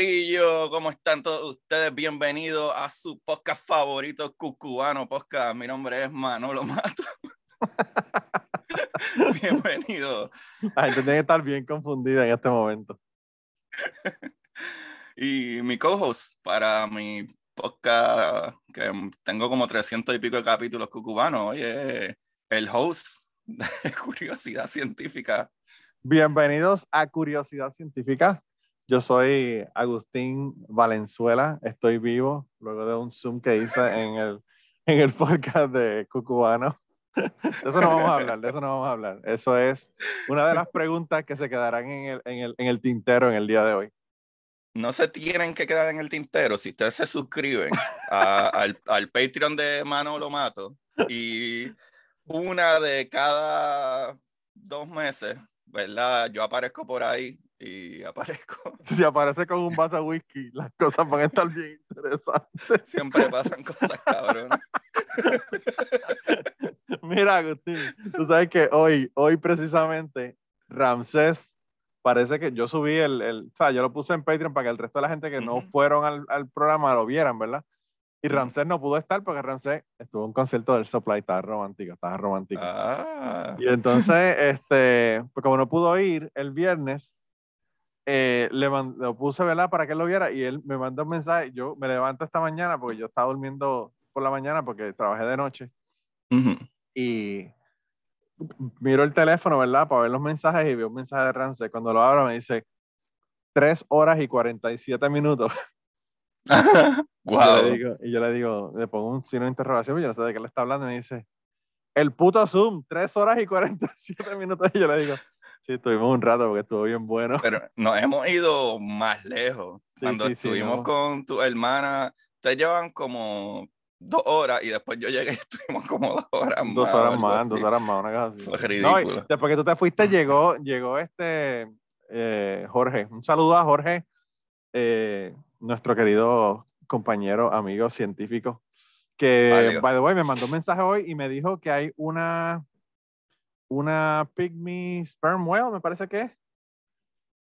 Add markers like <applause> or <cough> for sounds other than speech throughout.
Corillo. ¿Cómo están todos ustedes? Bienvenidos a su podcast favorito, Cucubano Podcast. Mi nombre es Manolo Mato. <laughs> Bienvenido. La gente tiene que estar bien confundida en este momento. <laughs> y mi co-host para mi podcast, que tengo como 300 y pico de capítulos cucubanos, oye, el host de <laughs> Curiosidad Científica. Bienvenidos a Curiosidad Científica. Yo soy Agustín Valenzuela, estoy vivo luego de un Zoom que hice en el, <laughs> en el podcast de Cucubano. <laughs> De eso no vamos a hablar, de eso no vamos a hablar. Eso es una de las preguntas que se quedarán en el, en el, en el tintero en el día de hoy. No se tienen que quedar en el tintero si ustedes se suscriben al, al Patreon de Manolo Mato y una de cada dos meses, ¿verdad? Yo aparezco por ahí y aparezco. <laughs> Si aparece con un vaso de whisky, las cosas van a estar bien interesantes. Siempre pasan cosas cabronas. <laughs> Mira, Agustín, tú sabes que hoy, hoy precisamente, Ramsés, parece que yo subí el, el, o sea, yo lo puse en Patreon para que el resto de la gente que uh -huh. no fueron al, al, programa lo vieran, ¿verdad? Y Ramsés no pudo estar porque Ramsés estuvo en un concierto del Supply, estaba romántico, estaba romántico. Ah. Y entonces, <laughs> este, pues como no pudo ir el viernes, eh, le lo puse, ¿verdad? Para que él lo viera y él me mandó un mensaje. Yo me levanto esta mañana porque yo estaba durmiendo por la mañana porque trabajé de noche. Uh -huh. Y miro el teléfono, ¿verdad? Para ver los mensajes y veo un mensaje de Ramsey. Cuando lo abro me dice 3 horas y 47 minutos. wow. <laughs> y, yo le digo, y yo le digo, le pongo un signo de interrogación y yo no sé de qué le está hablando. Y me dice, el puto Zoom, 3 horas y 47 minutos. Y yo le digo, Sí, estuvimos un rato porque estuvo bien bueno. Pero nos hemos ido más lejos. Sí, Cuando sí, estuvimos sí, no. con tu hermana, te llevan como dos horas y después yo llegué y <laughs> estuvimos como dos horas más. Dos horas más, dos horas más, una cosa así. Fue ridículo. No, después que tú te fuiste, llegó, llegó este eh, Jorge. Un saludo a Jorge, eh, nuestro querido compañero, amigo científico, que, by the way, me mandó un mensaje hoy y me dijo que hay una una pygmy sperm whale, me parece que es,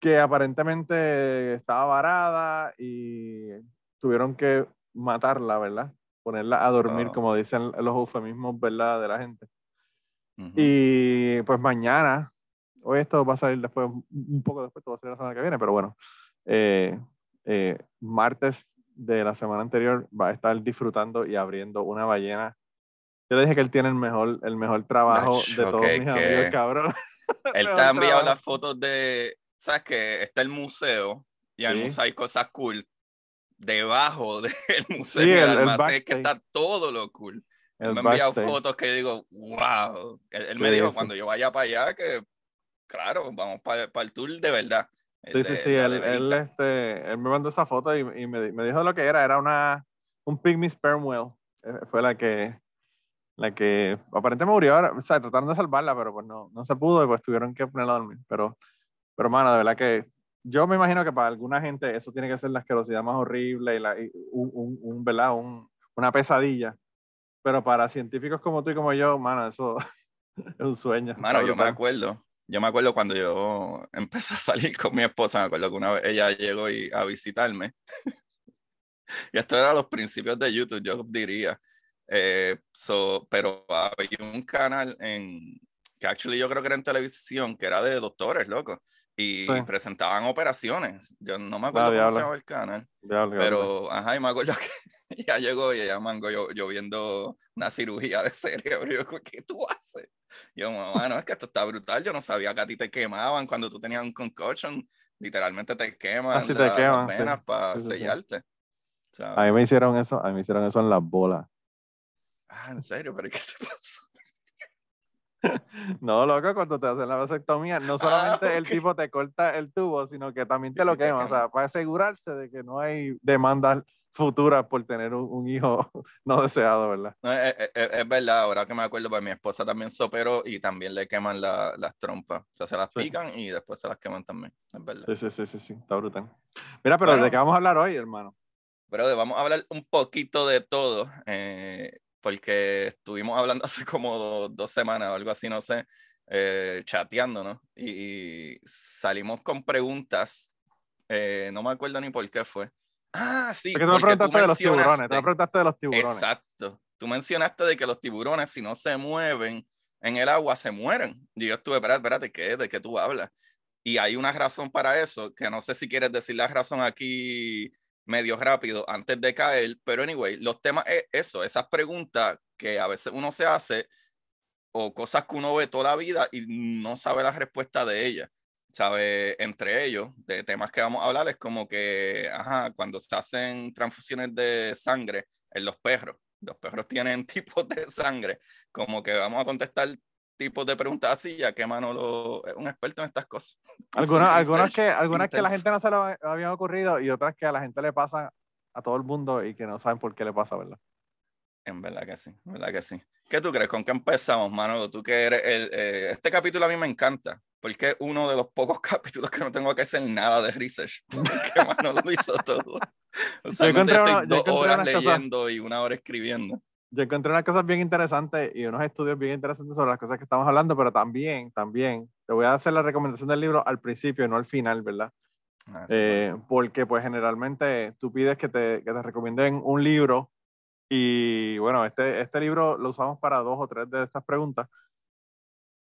que aparentemente estaba varada y tuvieron que matarla, ¿verdad? Ponerla a dormir, oh. como dicen los eufemismos, ¿verdad? De la gente. Uh -huh. Y pues mañana, hoy esto va a salir después, un poco después, esto va a salir la semana que viene, pero bueno, eh, eh, martes de la semana anterior va a estar disfrutando y abriendo una ballena yo le dije que él tiene el mejor, el mejor trabajo Ach, de todos okay, mis que... amigos, cabrón. <laughs> Él te ha enviado las fotos de, ¿sabes que Está el museo y en el museo hay cosas cool debajo <laughs> del museo sí, el, el almacén que está todo lo cool. El me ha enviado fotos que digo, wow. Él, él me dijo cuando yo vaya para allá que, claro, vamos para, para el tour de verdad. Sí, sí, sí, él, él, este, él me mandó esa foto y, y me, me, dijo lo que era, era una, un pygmy sperm whale. Eh, fue la que, la que aparentemente murió o sea, trataron de salvarla, pero pues no, no se pudo y pues tuvieron que ponerla a dormir. Pero, pero mano, de verdad que yo me imagino que para alguna gente eso tiene que ser la asquerosidad más horrible y, la, y un, un, un, ¿verdad? Un, una pesadilla. Pero para científicos como tú y como yo, mano, eso <laughs> es un sueño. Mano, yo me acuerdo, yo me acuerdo cuando yo <laughs> empecé a salir con mi esposa, me acuerdo que una vez ella llegó y, a visitarme. <laughs> y esto era los principios de YouTube, yo diría. Eh, so, pero había un canal en que actually yo creo que era en televisión que era de doctores, loco, y sí. presentaban operaciones. Yo no me acuerdo cómo se llamaba el canal, diablo, pero diablo. ajá, y me acuerdo <laughs> que ya llegó y ella mango yo, yo viendo una cirugía de cerebro. Yo, ¿qué tú haces? Yo, mamá, no, es que esto está brutal. Yo no sabía que a ti te quemaban cuando tú tenías un concussion. Literalmente te queman, Así te queman las venas para sellarte. A mí me hicieron eso, a mí me hicieron eso en las bolas. Ah, ¿en serio? ¿Pero qué te pasó? <laughs> No, loco, cuando te hacen la vasectomía, no ah, solamente el tipo te corta el tubo, sino que también te lo quema, o sea, para asegurarse de que no hay demandas futuras por tener un, hijo <laughs> no deseado, ¿verdad? es, verdad, ahora que me acuerdo, pues mi esposa también soperó y también le queman las trompas, o sea, se las pican y después se las queman también, es verdad. Sí, sí, sí, sí, sí. está brutal. Mira, pero ¿de qué vamos a hablar hoy, hermano? Pero vamos a hablar un poquito de todo. Eh, porque estuvimos hablando <laughs> hace como dos semanas o algo así, no sé, eh, chateando, ¿no? Y, salimos con preguntas, eh, no me acuerdo ni por qué fue. Ah, sí. Porque tú me preguntaste de los tiburones, tú me preguntaste de los tiburones. Exacto. Tú mencionaste de que los tiburones, si no se mueven en el agua, se mueren. Y yo estuve, espérate, espérate, ¿qué? ¿De qué tú hablas? Y hay una razón para eso, que no sé si quieres decir la razón aquí medio rápido antes de caer, pero anyway, los temas es eso, esas preguntas que a veces uno se hace o cosas que uno ve toda la vida y no sabe la respuesta de ellas. ¿Sabe? Entre ellos, de temas que vamos a hablar, es como que, ajá, cuando se hacen transfusiones de sangre en los perros, los perros tienen <laughs> tipos de sangre, como que vamos a contestar tipos de preguntas así, ya que Manolo es un experto en estas cosas. <laughs> Algunas, algunas, que, algunas que la gente no se le habían ocurrido y otras que a la gente le pasa a todo el mundo y que no saben por qué le pasa, ¿verdad? En verdad que sí, en verdad que sí. ¿Qué tú crees? ¿Con qué empezamos, Manolo? Tú que eres el, eh, este capítulo a mí me encanta, porque es uno de los pocos <laughs> capítulos que no tengo que hacer nada de research, <laughs> porque Manolo lo hizo todo. O sea, yo estoy dos horas leyendo y una hora escribiendo yo encontré unas cosas bien interesantes y unos estudios bien interesantes sobre las cosas que estamos hablando, pero también, también, te voy a hacer la recomendación del libro al principio y no al final, ¿verdad? Ah, eh, porque pues generalmente tú pides que te, que te recomienden un libro y bueno, este, este libro lo usamos para dos o tres de estas preguntas.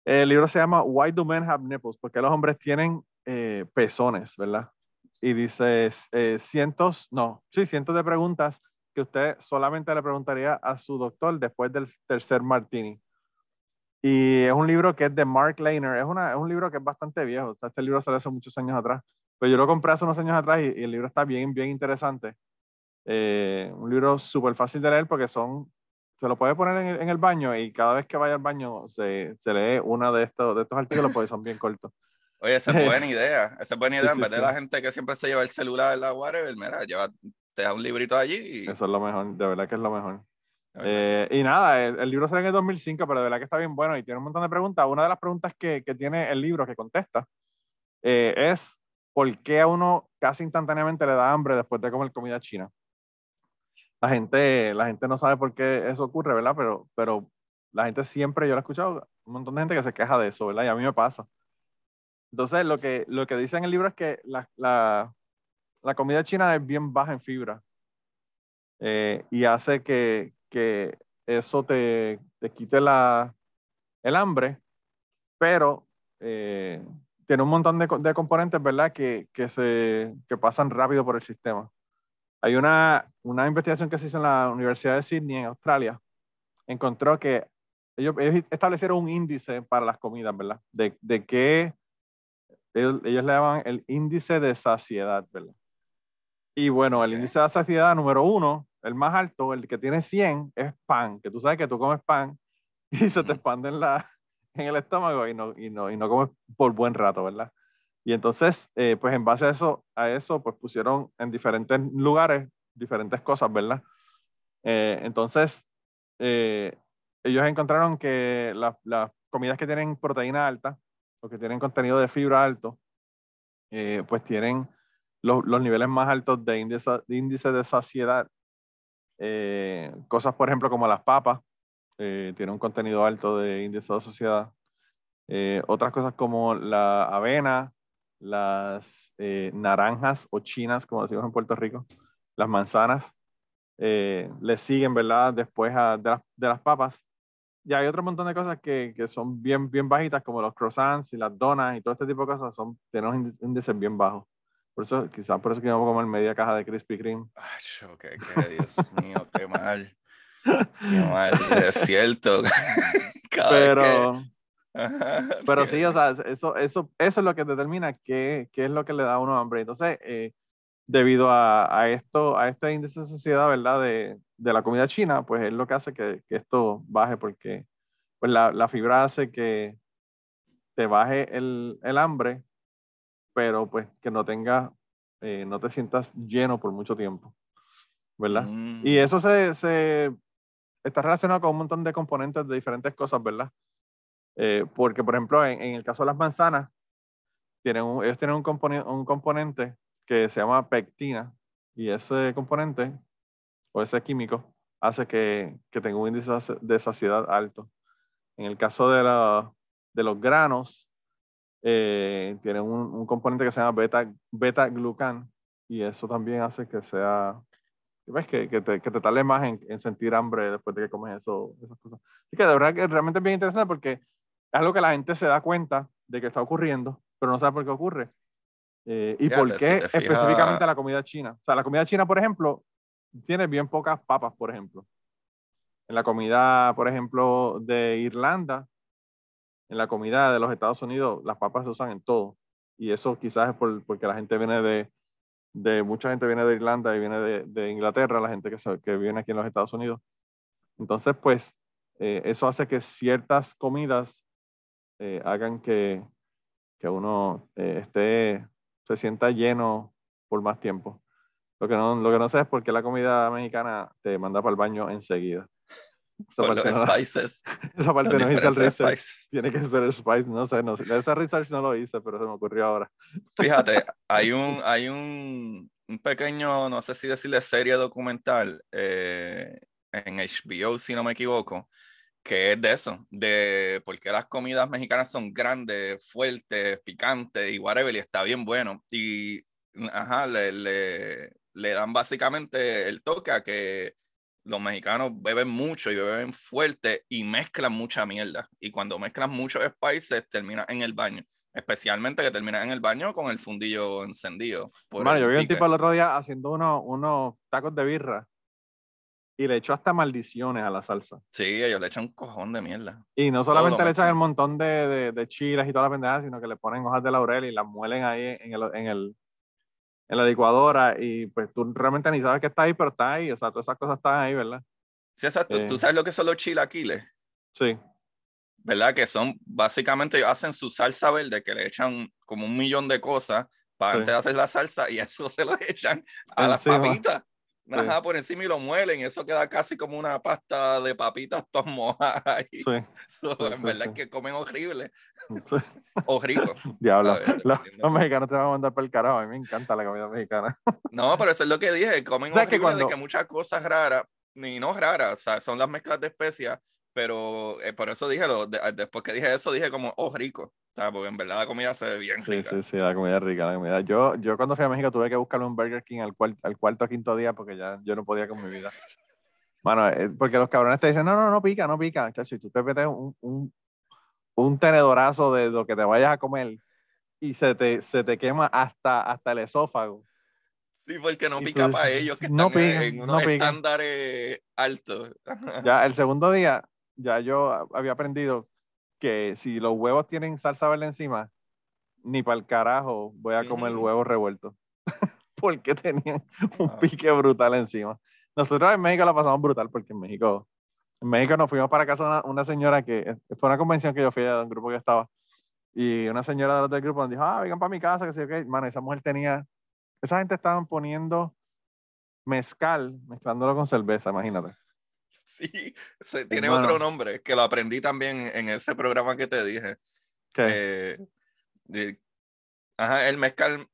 El libro se llama Why Do Men Have Nipples? Porque los hombres tienen eh, pezones, ¿verdad? Y dice eh, cientos, no, sí, cientos de preguntas que usted solamente le preguntaría a su doctor después del tercer martini. Y es un libro que es de Mark Lehner. Es, una, es un libro que es bastante viejo. este libro salió hace muchos años atrás. Pero yo lo compré hace unos años atrás y, el libro está bien, bien interesante. Eh, un libro súper fácil de leer porque son, se lo puede poner en, en, el baño y cada vez que vaya al baño se, se lee uno de estos, de estos artículos porque son bien cortos. Oye, esa es <laughs> buena idea. Esa es buena idea. en vez de la gente que siempre se lleva el celular, la whatever, mira, lleva te da un librito allí. Y... Eso es lo mejor, de verdad que es lo mejor. Eh, y nada, el, libro sale en el 2005, pero de verdad que está bien bueno y tiene un montón de preguntas. Una de las preguntas que, que tiene el libro que contesta eh, es ¿por qué a uno casi instantáneamente le da hambre después de comer comida china? La gente, la gente no sabe por qué eso ocurre, ¿verdad? Pero, pero la gente siempre, yo lo he escuchado, un montón de gente que se queja de eso, ¿verdad? Y a mí me pasa. Entonces, lo que, lo que dice en el libro es que la, la, la comida china es bien baja en fibra eh, y hace que, que eso te, te, quite la, el hambre, pero eh, tiene un montón de, de componentes, ¿verdad?, que, que, se, que pasan rápido por el sistema. Hay una, una investigación que se hizo en la Universidad de Sydney, en Australia, encontró que ellos, ellos establecieron un índice para las comidas, ¿verdad? De, de qué ellos, ellos, le llaman el índice de saciedad, ¿verdad? Y bueno, el índice de saciedad número uno, el más alto, el que tiene 100, es pan, que tú sabes que tú comes pan <laughs> y se te expande en, la, en el estómago y no, y, no, y no comes por buen rato, ¿verdad? Y entonces, eh, pues en base a eso, a eso, pues pusieron en diferentes lugares diferentes cosas, ¿verdad? Eh, entonces, eh, ellos encontraron que las comidas que tienen proteína alta o que tienen contenido de fibra alto, pues tienen los, los niveles más altos de índice de, índice de saciedad. Eh, cosas, por ejemplo, como las papas, eh, tienen un contenido alto de índice de saciedad. Eh, otras cosas como la avena, las naranjas o chinas, como decimos en Puerto Rico, las manzanas, le siguen, ¿verdad? Después a, de, las, de, las, papas. Y hay otro montón de cosas que, que, son bien, bien bajitas, como los croissants y las donas y todo este tipo de cosas, son, tienen un índice bien bajo. Por eso, quizás por eso que vamos a comer media caja de Krispy Kreme. Ay, qué, Dios mío, qué mal. Qué <laughs> mal, es cierto. <laughs> pero, pero sí, o sea, eso, eso, eso es lo que determina qué, qué es lo que le da a uno hambre. Entonces, eh, debido a, a, esto, a este índice de sociedad, ¿verdad? De, de, la comida china, pues es lo que hace que, que esto baje, porque pues la, la, fibra hace que te baje el, el hambre, pero pues que no tengas, eh, no te sientas lleno por mucho tiempo, ¿verdad? Y mm. eso se, se, está relacionado con un montón de componentes de diferentes cosas, ¿verdad? Eh, porque, por ejemplo, en, en, el caso de las manzanas, tienen ellos tienen un, componente, un componente que se llama pectina y ese componente o ese químico hace que, que tenga un índice de saciedad alto. En el caso de, la, de los granos, eh, tienen un, un, componente que se llama beta, beta glucan y eso también hace que sea, ves que, que, te, que te tarde más en, en, sentir hambre después de que comes eso, esas cosas. Así que de verdad que realmente es bien interesante porque es algo que la gente se da cuenta de que está ocurriendo, pero no sabe por qué ocurre. Eh, ¿Y por qué específicamente la comida china? O sea, la comida china, por ejemplo, tiene bien pocas papas, por ejemplo. En la comida, por ejemplo, de Irlanda, en la comida de los Estados Unidos, las papas se usan en todo. Y eso quizás es por, porque la gente viene de, de, mucha gente viene de Irlanda y viene de, Inglaterra, la gente que, que, viene aquí en los Estados Unidos. Entonces, pues, eh, eso hace que ciertas comidas eh, hagan que, que uno esté se sienta lleno por más tiempo. Lo que no, lo que no sé es por qué la comida mexicana te manda para el baño enseguida. Esa parte, los no, spices. esa parte no hice el research. Tiene que ser el spice, no sé, no sé. Ese research no lo hice, pero se me ocurrió ahora. Fíjate, <laughs> hay un, hay un, un pequeño, no sé si decirle serie documental eh, en HBO, si no me equivoco, que es de eso, de por qué las comidas mexicanas son grandes, fuertes, picantes y whatever, y está bien bueno. Y ajá, le, le, le, dan básicamente el toque a que los mexicanos beben mucho y beben fuerte y mezclan mucha mierda. Y cuando mezclan muchos spices, termina en el baño. Especialmente que termina en el baño con el fundillo encendido. Bueno, yo vi un tipo el otro día haciendo unos, unos tacos de birra y le echó hasta maldiciones a la salsa. Sí, ellos le echan un cojón de mierda. Y no solamente le echan el montón de, de, de, chiles y toda la pendejadas, sino que le ponen hojas de laurel y las muelen ahí en, el, en, el, en la licuadora. Y pues tú realmente ni sabes que está ahí, pero está ahí. O sea, todas esas cosas están ahí, ¿verdad? Sí, exacto. ¿Tú eh. sabes lo que son los chilaquiles? Sí. ¿Verdad? Que son, básicamente, hacen su salsa verde, que le echan como un millón de cosas para antes de hacer la salsa y <laughs> eso se lo echan a las papitas. Ajá, por encima y lo muelen, eso queda casi como una pasta de papitas <laughs> todas mojadas ahí. Sí. en verdad es que comen horrible. <laughs> o rico. Diablo, los, mexicanos te van a mandar para el carajo, a mí me encanta la comida mexicana. <laughs> no, pero eso es lo que dije, comen horrible que cuando... de que muchas cosas raras, ni no raras, o sea, son las mezclas de especias, pero eh, por eso dije, lo, después que dije eso, dije como, oh, rico porque en verdad la comida se ve bien rica. Sí, sí, la comida es rica, la comida. Yo, yo cuando fui a México tuve que buscarme un Burger King al, al cuarto o quinto día porque ya yo no podía con mi vida. Bueno, eh, porque los cabrones te dicen, no, no, no pica, no pica. si tú te metes un, un, un, tenedorazo de lo que te vayas a comer y se te, se te quema hasta, hasta el esófago. Sí, porque no pica para ellos que no están pica, en unos no estándares altos. ya el segundo día, ya yo había aprendido que si los huevos tienen salsa verde encima, ni para el carajo voy a comer el huevo revuelto. <laughs> porque tenían un ah. pique brutal encima. Nosotros en México la pasamos brutal porque en México, en México nos fuimos para casa una, una señora que eh, fue una convención que yo fui a un grupo que estaba y una señora del grupo nos dijo, ah, vengan para mi casa, que sí, ok. Mano, esa mujer tenía, esa gente estaban poniendo mezcal, mezclándolo con cerveza, imagínate. Sí, tiene otro nombre, que lo aprendí también en ese programa que te dije. ¿Qué? Eh, ajá, el mezcal,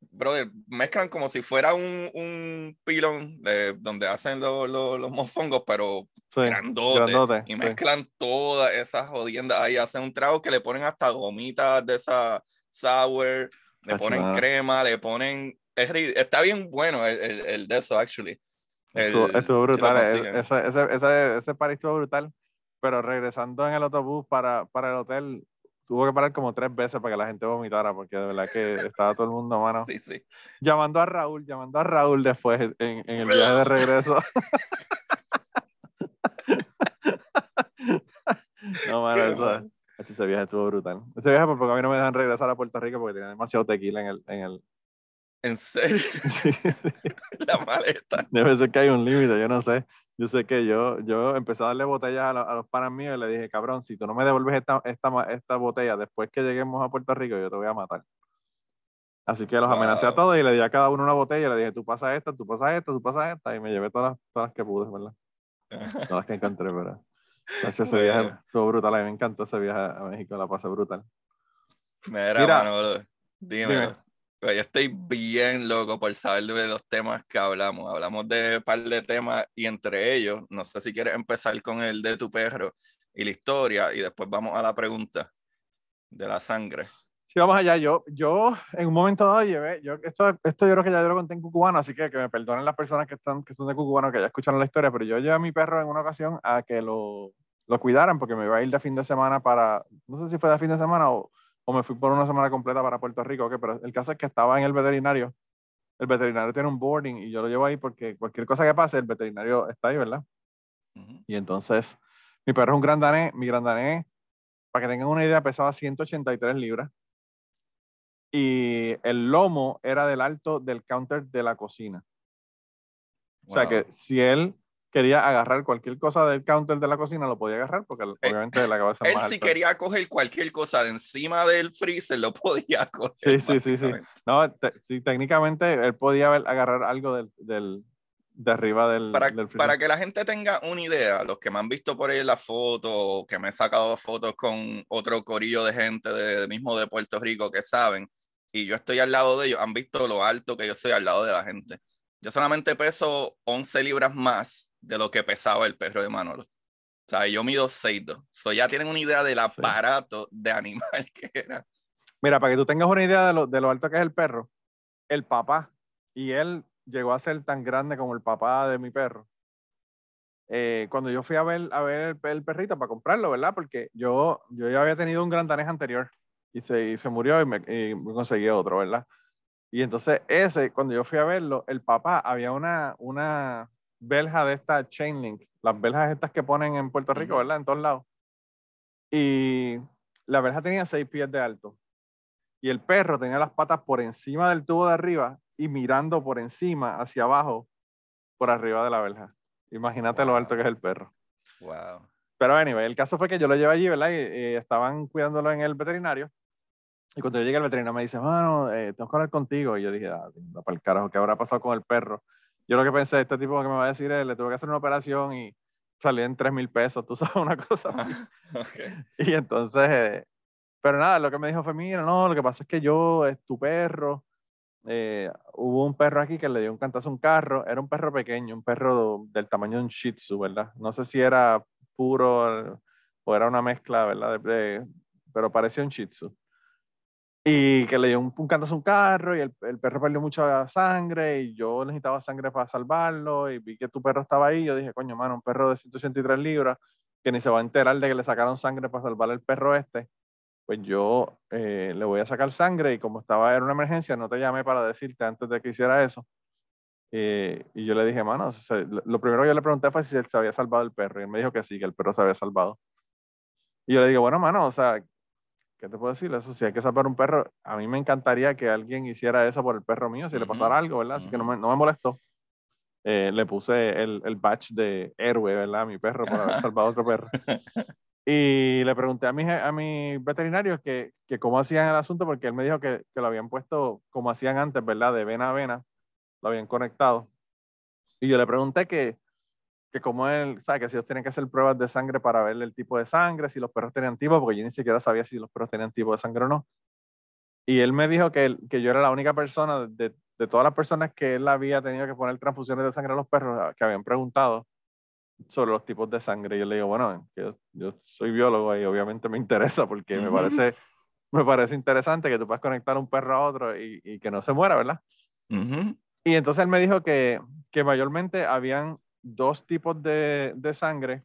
brother, mezclan como si fuera un, un pilón de donde hacen los mofongos, pero grandote, Y mezclan todas esas jodiendas ahí, hacen un trago que le ponen hasta gomitas de esa sour, le ponen crema, le ponen... está bien bueno el, el, el de eso, actually. Estuvo, brutal. E, ese, ese, ese, ese estuvo brutal. Pero regresando en el autobús para, para el hotel, tuvo que parar como tres veces para que la gente vomitara, porque de verdad que estaba todo el mundo, mano. <laughs> Sí, sí. Llamando a Raúl, llamando a Raúl después en, en el viaje de regreso. <laughs> no, mano, eso, ese viaje estuvo brutal. Ese viaje porque a mí no me dejan regresar a Puerto Rico porque tenía demasiado tequila en el... En, el... ¿En serio? <laughs> La maleta. Debe ser que hay un límite, yo no sé. Yo sé que yo, yo empecé a darle botellas a, a, los panas míos y le dije, cabrón, si tú no me devuelves esta, esta, esta botella después que lleguemos a Puerto Rico, yo te voy a matar. Así que los amenacé a todos y le di a cada uno una botella y le dije, tú pasas esta, tú pasas esta, tú pasas esta. Y me llevé todas las, todas las que pude, ¿verdad? <laughs> todas las que encontré, ¿verdad? ese viaje estuvo brutal. A mí me encantó ese viaje a México, la pasé brutal. Mira, Mira mano, dime. Yo estoy bien loco por saber de los temas que hablamos. Hablamos de un par de temas y entre ellos, no sé si quieres empezar con el de tu perro y la historia y después vamos a la pregunta de la sangre. Sí, vamos allá. Yo, yo en un momento dado llevé, yo, esto, esto yo creo que ya lo conté en Cucubano, así que que me perdonen las personas que, están, que son de Cucubano, que ya escucharon la historia, pero yo llevé a mi perro en una ocasión a que lo, lo cuidaran porque me iba a ir de fin de semana para, no sé si fue de fin de semana o o me fui por una semana completa para Puerto Rico, pero el caso es que estaba en el veterinario. El veterinario tiene un boarding y yo lo llevo ahí porque cualquier cosa que pase, el veterinario está ahí, ¿verdad? Y entonces, mi perro es un gran danés. Mi gran danés, para que tengan una idea, pesaba 183 libras. Y el lomo era del alto del counter de la cocina. O sea que si él quería agarrar cualquier cosa del counter de la cocina, lo podía agarrar porque eh, obviamente la cabeza Él si quería coger cualquier cosa de encima del freezer, lo <laughs> podía coger. Sí, sí, sí, sí. No, sí, técnicamente él podía agarrar algo del, del, de arriba del, para, del freezer. Para que la gente tenga una idea, los que me han visto por ahí en la foto, que me he sacado fotos con otro corillo de gente de, mismo de Puerto Rico que saben, y yo estoy al lado de ellos, han visto lo alto que yo soy al lado de la gente. Yo solamente peso 11 libras más de lo que pesaba el perro de Manolo. O sea, yo mido 6'2". So ya tienen una idea del aparato de animal <laughs> que era. Mira, para que tú tengas una idea de lo, de lo alto que es el perro, el papá, y él llegó a ser tan grande como el papá de mi perro. Eh, cuando yo fui a ver, a ver el, perrito para comprarlo, ¿verdad? Porque yo, yo ya había tenido un gran danés anterior y se, y se murió y me, y me, conseguí otro, ¿verdad? Y entonces ese, cuando yo fui a verlo, el papá había una, una, belja de esta chain link, las beljas estas que ponen en Puerto Rico, ¿verdad? En todos lados. Y la belja tenía seis pies de alto. Y el perro tenía las patas por encima del tubo de arriba y mirando por encima hacia abajo, por arriba de la belja. Imagínate lo alto que es el perro. Wow. Pero anyway, el caso fue que yo lo llevé allí, ¿verdad? Y, estaban cuidándolo en el veterinario. Y cuando yo llegué al veterinario me dice, bueno, eh, tengo que hablar contigo. Y yo dije, ah, para el carajo, ¿qué habrá pasado con el perro? Yo lo que pensé, este tipo que me va a decir es, le tuve que hacer una operación y salí en 3 mil pesos, tú <laughs> sabes, una cosa así. <laughs> Y entonces, eh, pero nada, lo que me dijo fue, mira, no, lo que pasa es que yo, es tu perro, eh, hubo un perro aquí que le dio un cantazo a un carro, era un perro pequeño, un perro del tamaño de un Shih Tzu, ¿verdad? No sé si era puro o era una mezcla, ¿verdad? pero parecía un Shih Tzu y que le dio un, un cantazo a un carro y el, el, perro perdió mucha sangre y yo necesitaba sangre para salvarlo y vi que tu perro estaba ahí. Yo dije, coño, mano, un perro de 183 libras que ni se va a enterar de que le sacaron sangre para salvar el perro este. Pues yo eh, le voy a sacar sangre y como estaba en una emergencia, no te llamé para decirte antes de que hiciera eso. Eh, y yo le dije, mano, lo primero que yo le pregunté fue si él se había salvado el perro. Y él me dijo que sí, que el perro se había salvado. Y yo le digo, bueno, mano, o sea, ¿qué te puedo decir? Eso, si hay que salvar un perro, a mí me encantaría que alguien hiciera eso por el perro mío, si le pasara algo, ¿verdad? Así que no me, no me molestó. Eh, le puse el, el badge de héroe, ¿verdad? A mi perro por haber salvado a otro perro. <laughs> Y le pregunté a mi, a mi veterinario que, que cómo hacían el asunto, porque él me dijo que, que lo habían puesto como hacían antes, ¿verdad? De vena a vena, lo habían conectado. Y yo le pregunté que, que como él, sabe que si ellos tienen que hacer pruebas de sangre para ver el tipo de sangre, si los perros tenían tipo, porque yo ni siquiera sabía si los perros tenían tipo de sangre o no. Y él me dijo que, que yo era la única persona de, de, todas las personas que él había tenido que poner transfusiones de sangre a los perros que habían preguntado sobre los tipos de sangre. Y yo le digo, bueno, yo, yo soy biólogo y obviamente me interesa porque me parece, me parece interesante que tú puedas conectar un perro a otro y, y que no se muera, ¿verdad? Y entonces él me dijo que, que mayormente habían dos tipos de, de sangre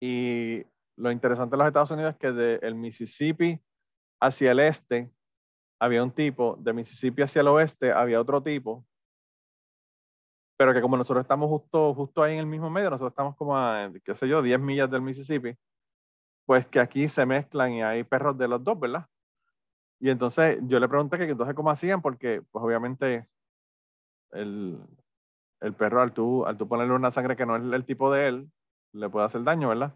y lo interesante de los Estados Unidos es que de el Mississippi hacia el este había un tipo, de Mississippi hacia el oeste había otro tipo, pero que como nosotros estamos justo, justo ahí en el mismo medio, nosotros estamos como a, qué sé yo, 10 millas del Mississippi, pues que aquí se mezclan y hay perros de los dos, ¿verdad? Y entonces yo le pregunté que entonces cómo hacían, porque pues obviamente el, el perro al tú, al tú ponerle una sangre que no es el tipo de él, le puede hacer daño, ¿verdad?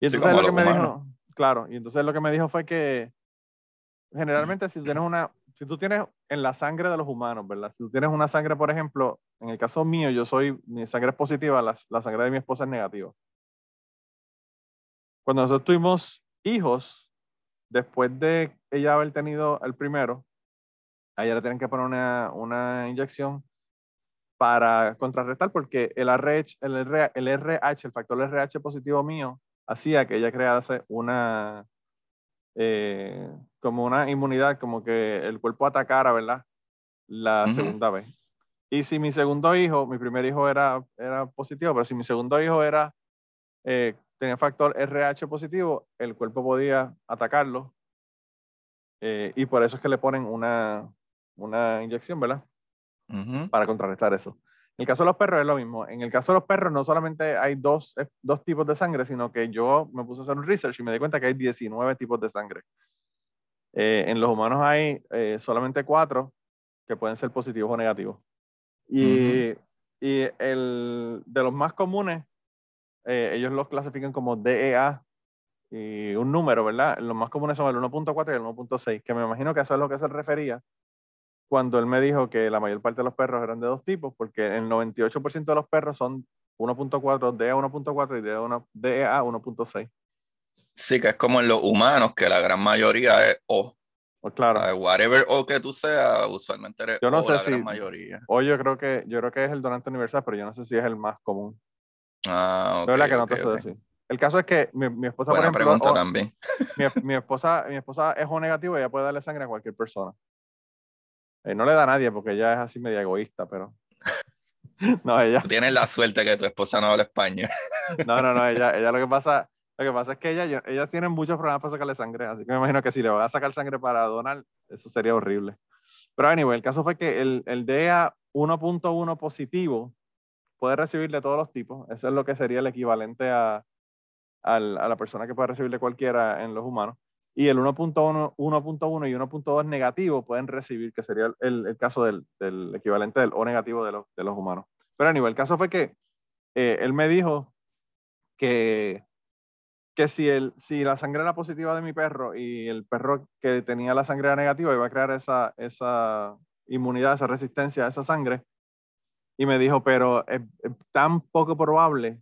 Y entonces lo que me dijo, claro, y entonces lo que me dijo fue que generalmente si tú tienes una, si tú tienes en la sangre de los humanos, ¿verdad? Si tú tienes una sangre, por ejemplo, en el caso mío, yo soy, mi sangre es positiva, la, la sangre de mi esposa es negativa. Cuando nosotros tuvimos hijos, después de ella haber tenido el primero, a ella le tienen que poner una, una inyección para contrarrestar porque el RH, el, el RH, el factor RH positivo mío, hacía que ella crease una, eh, como una inmunidad, como que el cuerpo atacara, ¿verdad? La segunda vez. Y si mi segundo hijo, mi primer hijo era, era positivo, pero si mi segundo hijo era, eh, tenía factor RH positivo, el cuerpo podía atacarlo. Eh, y por eso es que le ponen una, una inyección, ¿verdad? Para contrarrestar eso. En el caso de los perros es lo mismo. En el caso de los perros no solamente hay dos, eh, dos tipos de sangre, sino que yo me puse a hacer un research y me di cuenta que hay 19 tipos de sangre. Eh, en los humanos hay eh, solamente cuatro que pueden ser positivos o negativos. Y, y el, de los más comunes, ellos los clasifican como DEA y un número, ¿verdad? Los más comunes son el 1.4 y el 1.6, que me imagino que eso es lo que se refería cuando él me dijo que la mayor parte de los perros eran de dos tipos, porque el 98% de los perros son 1.4, DEA 1.4 y DEA 1.6. Sí, que es como en los humanos, que la gran mayoría es O. Pues claro. O whatever O que tú seas, usualmente eres yo no sé la si, gran mayoría. O yo creo que yo creo que es el donante universal, pero yo no sé si es el más común. Ah, ok. la que no te sé decir. El caso es que mi, mi esposa, Buena por ejemplo, pregunta también. Mi, <laughs> mi, esposa, mi esposa es O negativo y ella puede darle sangre a cualquier persona. Eh, no le da a nadie porque ella es así media egoísta, pero. <laughs> no, ella. Tienes la suerte que tu esposa no habla español. <laughs> no, no, no, ella, ella lo que pasa. Lo que pasa es que ella, ella tiene muchos problemas para sacarle sangre, así que me imagino que si le van a sacar sangre para Donald, eso sería horrible. Pero anyway, el caso fue que el, el DEA 1.1 positivo puede recibir de todos los tipos. Eso es lo que sería el equivalente a, a, la persona que puede recibir de cualquiera en los humanos y el 1.1 y 1.2 negativo pueden recibir, que sería el, el caso del, del, equivalente del O negativo de los, de los humanos. Pero a nivel, el caso fue que eh, él me dijo que, que si, el, si la sangre era positiva de mi perro y el perro que tenía la sangre era negativa, iba a crear esa, esa inmunidad, esa resistencia a esa sangre. Y me dijo, pero es tan poco probable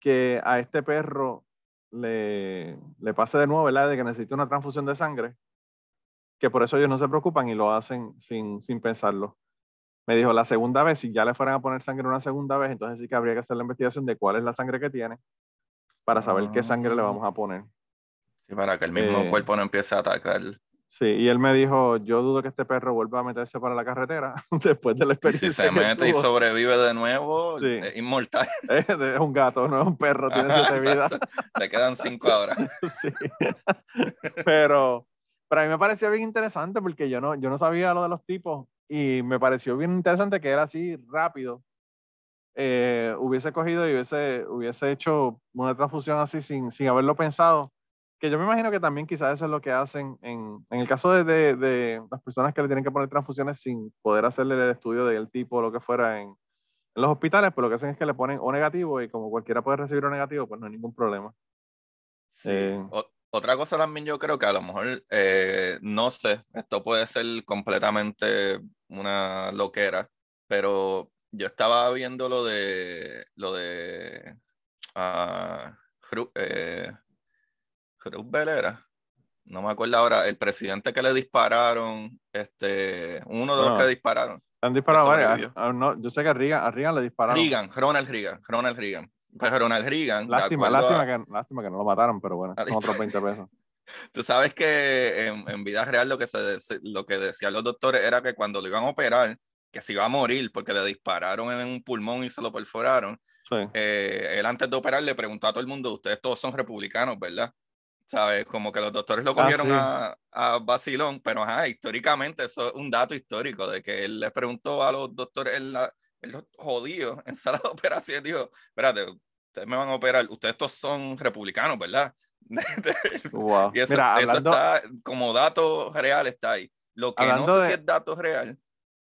que a este perro le, le pase de nuevo, ¿verdad? De que necesite una transfusión de sangre, que por eso ellos no se preocupan y lo hacen sin, sin pensarlo. Me dijo, la segunda vez, si ya le fueran a poner sangre una segunda vez, entonces sí que habría que hacer la investigación de cuál es la sangre que tiene para saber qué sangre le vamos a poner. Sí, para que el mismo eh, cuerpo no empiece a atacar. Sí, y él me dijo, yo dudo que este perro vuelva a meterse para la carretera <laughs> después de la experiencia. Si se mete y sobrevive de nuevo, es inmortal. <laughs> Es, un gato, no es un perro, tiene siete vidas. Te quedan cinco horas. <laughs> sí. Pero para mí me pareció bien interesante porque yo no, yo no sabía lo de los tipos y me pareció bien interesante que era así rápido. Eh, hubiese cogido y hubiese, hubiese hecho una transfusión así sin, sin haberlo pensado que yo me imagino que también quizás eso es lo que hacen en, en el caso de, de, de, las personas que le tienen que poner transfusiones sin poder hacerle el estudio del tipo o lo que fuera en, en, los hospitales, pues lo que hacen es que le ponen O negativo y como cualquiera puede recibir O negativo, pues no hay ningún problema. Sí. Eh, otra cosa también yo creo que a lo mejor, eh, no sé, esto puede ser completamente una loquera, pero yo estaba viendo lo de, lo de, uh, eh, Cruz Velera, no me acuerdo ahora, el presidente que le dispararon, este, uno de los que dispararon. Han disparado varios. Ah, no, yo sé que a Reagan, a Reagan le dispararon. Reagan, Ronald Reagan, Ronald Reagan. Pues Ronald Reagan. Lástima, lástima, que, lástima que no lo mataron, pero bueno, son otros 20 pesos. <laughs> Tú sabes que en, en, vida real lo que, se, lo que decían los doctores era que cuando lo iban a operar, que se iba a morir porque le dispararon en un pulmón y se lo perforaron, Eh, él antes de operar le preguntó a todo el mundo, ustedes todos son republicanos, ¿verdad? ¿Sabes? Como que los doctores lo ah, cogieron a, a Basilón, pero ajá, históricamente eso es un dato histórico de que él les preguntó a los doctores, él, él jodido en <laughs> sala de operación, dijo, espérate, ustedes me van a operar, ustedes todos son republicanos, ¿verdad? <laughs> Y eso, está como dato real está ahí. Lo que no sé si es dato real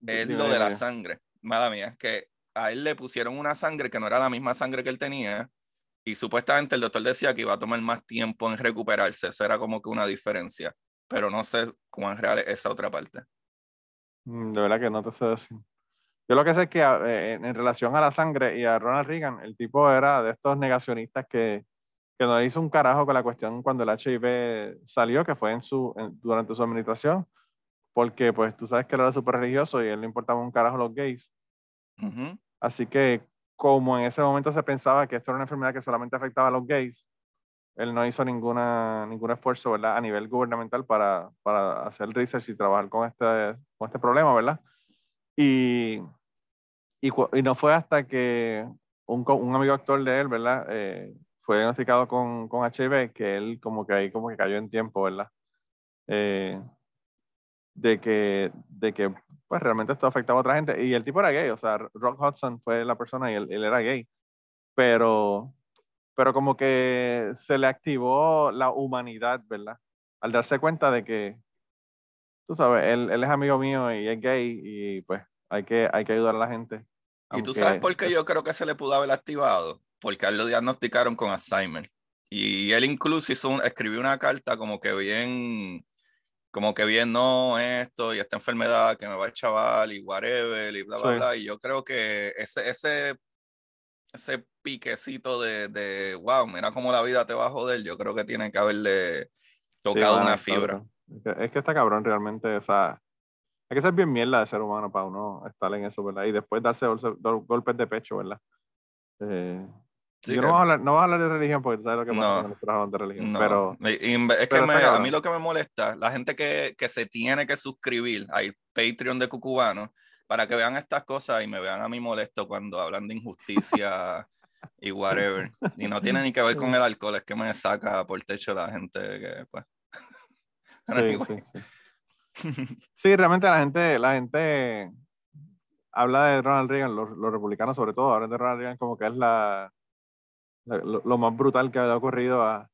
es lo de la sangre. Mala mía, que a él le pusieron una sangre que no era la misma sangre que él tenía y supuestamente el doctor decía que iba a tomar más tiempo en recuperarse. Eso era como que una diferencia, pero no sé cuán real es esa otra parte. Mm, de verdad que no te sé decir. Yo lo que sé es que eh, en, relación a la sangre y a Ronald Reagan, el tipo era de estos negacionistas que, que no hizo un carajo con la cuestión cuando el HIV salió, que fue en su, durante su administración, porque pues tú sabes que él era súper religioso y a él le importaba un carajo los gays. Así que como en ese momento se pensaba que esto era una enfermedad que solamente afectaba a los gays, él no hizo ninguna, ningún esfuerzo ¿verdad? a nivel gubernamental para, para hacer research y trabajar con este, con este problema, ¿verdad? Y, y, y no fue hasta que un, un, amigo actor de él, ¿verdad? Eh, fue diagnosticado con, con, HIV que él como que ahí como que cayó en tiempo, ¿verdad? Eh, de que, de que pues realmente esto afectaba a otra gente. Y el tipo era gay, o sea, Rock Hudson fue la persona y él, él, era gay. Pero, pero como que se le activó la humanidad, ¿verdad? Al darse cuenta de que, tú sabes, él, él es amigo mío y es gay y pues hay que, hay que ayudar a la gente. ¿Y tú sabes por qué yo creo que se le pudo haber activado? Porque a él lo diagnosticaron con Alzheimer. Y él incluso hizo escribió una carta como que bien como que bien, no, esto y esta enfermedad que me va el chaval y whatever y bla, bla, bla. Y yo creo que ese, ese, ese piquecito de, de, wow, mira cómo la vida te va a joder, yo creo que tiene que haberle tocado una fibra. Es que está cabrón realmente, o sea, hay que ser bien mierda de ser humano para uno estar en eso, ¿verdad? Y después darse golpes de pecho, ¿verdad? Eh, yo no voy, a hablar, no a hablar de religión porque tú sabes lo que pasa no, de religión. Pero, es que a mí lo que me molesta, la gente que, que se tiene que suscribir al Patreon de Cucubano para que vean estas cosas y me vean a mí molesto cuando hablan de injusticia y whatever. Y no tiene ni que ver con el alcohol, es que me saca por techo la gente que, pues. <laughs> Sí, sí, sí. sí, realmente la gente, la gente habla de Ronald Reagan, los, los republicanos sobre todo, hablan de Ronald Reagan como que es la lo, más brutal que había ocurrido a,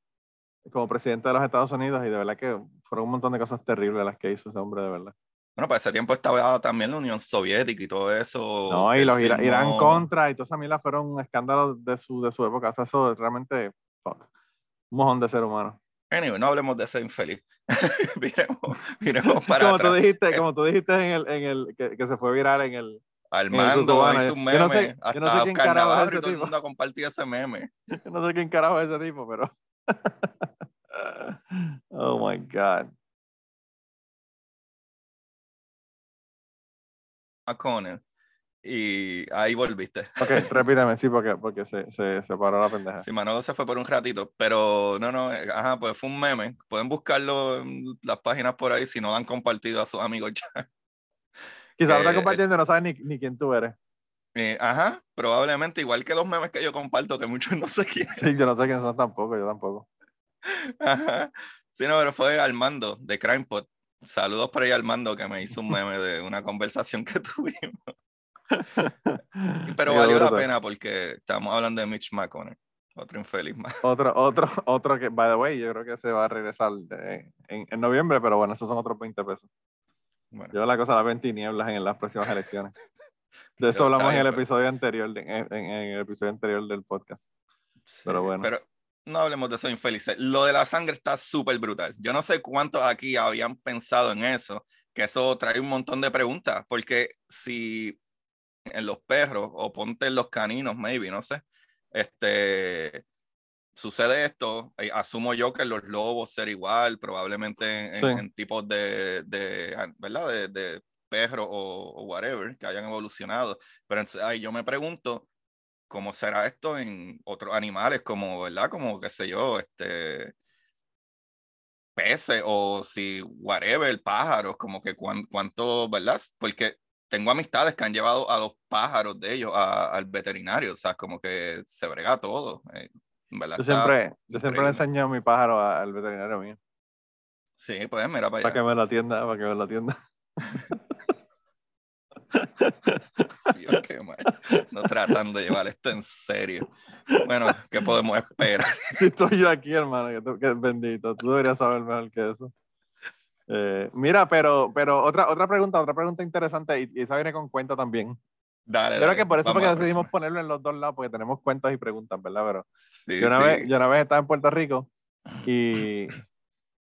como presidente de los Estados Unidos y de verdad que fueron un montón de cosas terribles las que hizo ese hombre, de verdad. Bueno, para ese tiempo estaba también la Unión Soviética y todo eso. No, y los Irán contra y todas esas milas fueron un escándalo de su, de su época. O sea, eso realmente, un mojón de ser humano. Anyway, no hablemos de ese infeliz. <laughs> miremos, <laughs> para como Tú dijiste, como tú dijiste en el, en el que, que se fue viral en el, Armando hizo un meme. No sé, yo no sé quién es ese todo el mundo ha compartido ese meme. <laughs> Yo no sé quién carajo es ese tipo, pero. <laughs> oh my God. McConnell. Y ahí volviste. Ok, repíteme, sí, porque, porque se, se, se, paró la pendeja. Sí, Manolo se fue por un ratito, pero no, no, eh, ajá, pues fue un meme. Pueden buscarlo en las páginas por ahí si no lo han compartido a sus amigos ya. Quizás está eh, compartiendo no sabes ni, ni, quién tú eres. Eh, ajá, probablemente igual que los memes que yo comparto, que muchos <laughs> no sé quiénes. Sí, yo no sé quiénes son tampoco, yo tampoco. Ajá. Sí, no, pero fue Armando de CrimePod. Saludos por ahí Armando que me hizo un meme de una conversación que <laughs> tuvimos. <laughs> Pero valió la pena porque estamos hablando de Mitch McConnell, otro infeliz más. Otro, otro, otro que, by the way, yo creo que se va a regresar en, en noviembre, pero bueno, esos son otros 20 pesos. Yo la cosa la ven tinieblas en las próximas elecciones. <laughs> De eso hablamos en el episodio anterior, en, el episodio anterior del podcast. pero bueno. Pero no hablemos de eso infelices. Lo de la sangre está súper brutal. Yo no sé cuántos aquí habían pensado en eso, que eso trae un montón de preguntas, porque si en los perros o ponte en los caninos, maybe, no sé, este, sucede esto, eh, asumo yo que los lobos ser igual, probablemente en, tipos de, de, ¿verdad? De, de perro o, whatever, que hayan evolucionado. Pero ay, yo me pregunto, ¿cómo será esto en otros animales como, ¿verdad? Como, qué sé yo, este peces o si whatever, pájaros, como que cuánto, ¿verdad? Porque tengo amistades que han llevado a los pájaros de ellos al veterinario, o sea, como que se brega todo. Eh, yo siempre, yo siempre le enseño a mi pájaro al veterinario mío. Sí, pues mira para allá. Para que me lo atienda, para que me lo atienda. <laughs> No tratando de llevar esto en serio. Bueno, ¿qué podemos esperar? <laughs> Estoy yo aquí, hermano, que, que bendito. Tú deberías saber mejor que eso. Eh, mira, pero, pero otra, otra pregunta, otra pregunta interesante, y, esa viene con cuenta también. Dale, Creo que por eso porque decidimos ponerlo en los dos lados, porque tenemos cuentas y preguntas, ¿verdad? Pero sí, yo, una Vez, yo una vez estaba en Puerto Rico y,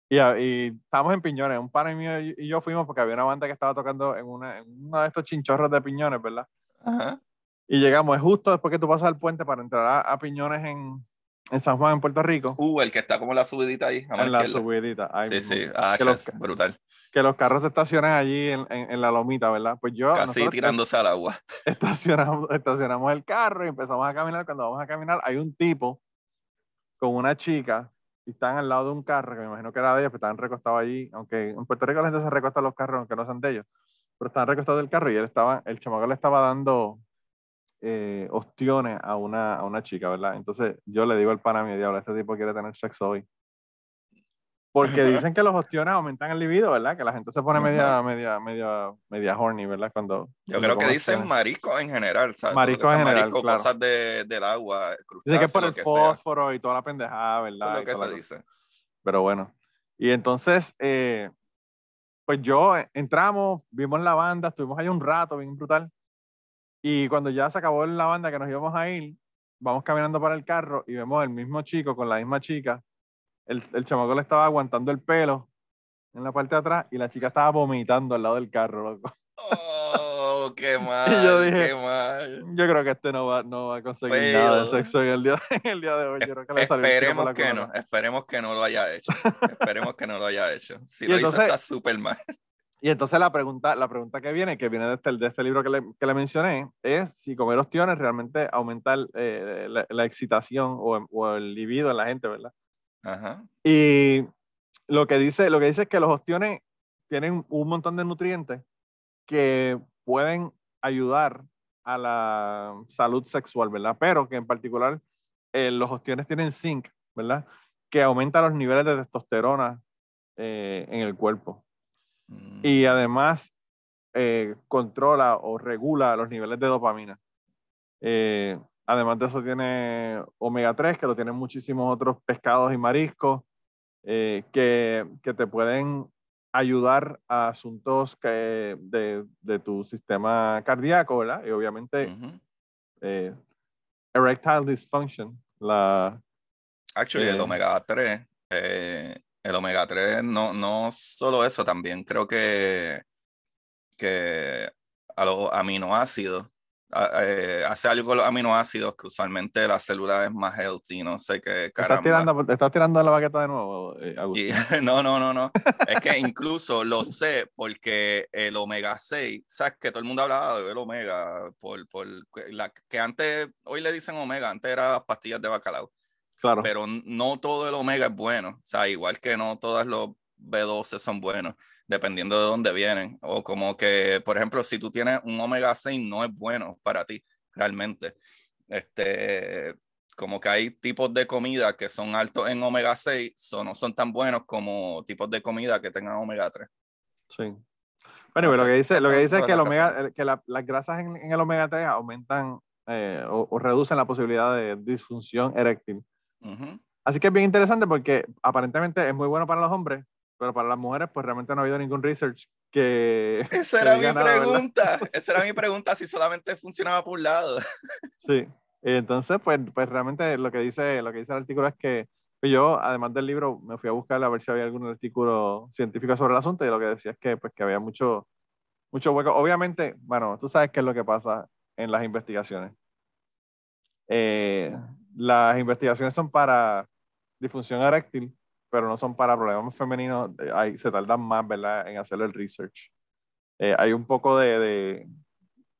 y, y estábamos en Piñones. Un par mío y yo fuimos porque había una banda que estaba tocando en, una, en uno de estos chinchorros de Piñones, ¿verdad? Ajá. Y llegamos, es justo después que tú pasas el puente para entrar a, Piñones en, en, San Juan, en Puerto Rico. Uh, el que está como la subidita ahí. En la subidita. Ahí sí, sí, ah, que los, brutal. Que los carros se estacionan allí en, en, la lomita, ¿verdad? Pues yo. Casi tirándose al agua. <laughs> Estacionamos, estacionamos el carro y empezamos a caminar. Cuando vamos a caminar, hay un tipo con una chica y están al lado de un carro, que me imagino que era de ellos, pero estaban recostados allí. Aunque en Puerto Rico la gente se recosta los carros, aunque no sean de ellos. Pero estaban recostados del carro y él estaba, el chamaco le estaba dando eh, ostiones a una, a una chica, ¿verdad? Entonces yo le digo al pana mi diablo, este tipo quiere tener sexo hoy. Porque <laughs> dicen que los ostiones aumentan el libido, ¿verdad? Que la gente se pone media, media, media, media horny, ¿verdad? Cuando. Yo creo que dicen marisco en general, ¿sabes? Marisco en general. Marisco, claro. cosas de, del agua. Dice que es por el fósforo y toda la pendejada, ¿verdad? Eso es lo que se dice. Pero bueno. Y entonces, eh, pues yo eh, entramos, vimos la banda, estuvimos ahí un rato, bien brutal. Y cuando ya se acabó la banda que nos íbamos a ir, vamos caminando para el carro y vemos el mismo chico con la misma chica. El, el chamaco le estaba aguantando el pelo en la parte de atrás y la chica estaba vomitando al lado del carro, loco. Oh, qué <laughs> mal, yo dije, qué mal. Yo creo que este no va, no va a conseguir nada de sexo en el día, en el día de hoy. Yo creo que le esperemos que no, esperemos que no lo haya hecho. <laughs> esperemos que no lo haya hecho. Si lo hizo está súper mal. Y entonces la pregunta, la pregunta que viene, que viene de este, de este libro que le, que le, mencioné, es si comer ostiones realmente aumenta eh, la, excitación o, o, el libido en la gente, ¿verdad? Ajá. Y lo que, dice, lo que dice es que los ostiones tienen un montón de nutrientes que pueden ayudar a la salud sexual, ¿verdad? Pero que en particular eh, los ostiones tienen zinc, ¿verdad? Que aumenta los niveles de testosterona eh, en el cuerpo. Y mm. además eh, controla o regula los niveles de dopamina. Eh, además de eso tiene omega 3, que lo tienen muchísimos otros pescados y mariscos, eh, que, que, te pueden ayudar a asuntos que, de, de, tu sistema cardíaco, ¿verdad? Y obviamente erectile dysfunction, la... Actually, el omega 3 el omega 3 no, no solo eso, también creo que, que a los aminoácidos, eh, hace algo con los aminoácidos que usualmente la célula es más healthy, no sé qué. ¿Estás tirando, ¿Estás tirando la baqueta de nuevo, eh, <laughs> no, no, no, no. es que incluso lo sé porque el omega 6, sabes que todo el mundo hablaba del omega, por, por la, que antes, hoy le dicen omega, antes era pastillas de bacalao. Pero no todo el omega es bueno. O sea, igual que no todos los B12 son buenos, dependiendo de dónde vienen. O como que, por ejemplo, si tú tienes un omega 6, no es bueno para ti, realmente. Este, como que hay tipos de comida que son altos en omega 6, o no son tan buenos como tipos de comida que tengan omega 3. Sí. Bueno, pero lo que dice, lo que dice es que, el omega, que las grasas en, el omega 3 aumentan eh, o, o, reducen la posibilidad de disfunción eréctil. Así que es bien interesante porque aparentemente es muy bueno para los hombres, pero para las mujeres pues realmente no ha habido ningún research que... <laughs> Esa era mi pregunta, <laughs> esa era mi pregunta, si solamente funcionaba por un lado. Sí, entonces pues, pues realmente lo que, dice, lo que dice el artículo es que pues, yo, además del libro, me fui a buscar a ver si había algún artículo científico sobre el asunto y lo que decía es que, pues, que había mucho, mucho hueco. Obviamente, bueno, tú sabes qué es lo que pasa en las investigaciones. Eh, las investigaciones son para disfunción eréctil, pero no son para problemas femeninos. Eh, ahí se tardan más, ¿verdad?, en hacer el research. Eh, hay un poco de,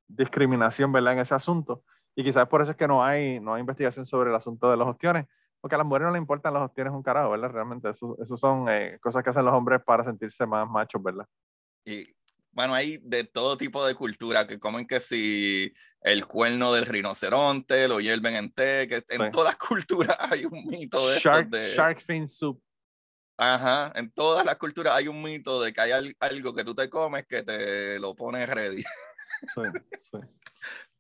discriminación, ¿verdad?, en ese asunto. Y quizás por eso es que no hay, no hay investigación sobre el asunto de los ostiones, porque a las mujeres no le importan los ostiones un carajo, ¿verdad? Realmente, eso, eso son eh, cosas que hacen los hombres para sentirse más machos, ¿verdad? Y bueno, hay de todo tipo de cultura que comen que si el cuerno del rinoceronte, lo hierven en té, que en todas las <laughs> culturas hay un mito de shark, de... Shark fin soup. Ajá, en todas las culturas hay un mito de que hay algo que tú te comes que te lo pones ready. Sí, sí. <laughs>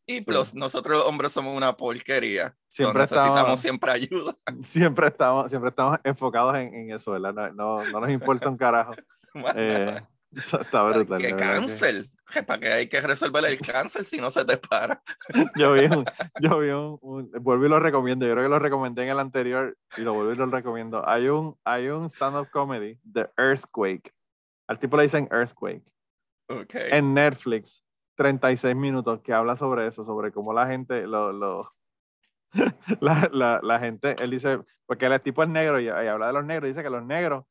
Y plus, nosotros los hombres somos una porquería. Siempre necesitamos siempre ayuda. <laughs> Siempre estamos, siempre estamos enfocados en, en eso, ¿verdad? No, no, no, nos importa un carajo. <laughs> eh, está brutal. ¿Qué cáncer? <laughs> ¿Para qué hay que resolver el cáncer si no se te para? <laughs> yo vi, un, yo vi un, un, vuelvo y lo recomiendo. Yo creo que lo recomendé en el anterior y lo vuelvo y lo recomiendo. Hay un, hay un stand-up comedy, The Earthquake. Al tipo le dicen Earthquake. Okay. En Netflix 36 minutos que habla sobre eso, sobre cómo la gente, lo, lo <laughs> la, la, la, gente, él dice, porque el tipo es negro y, habla de los negros, dice que los negros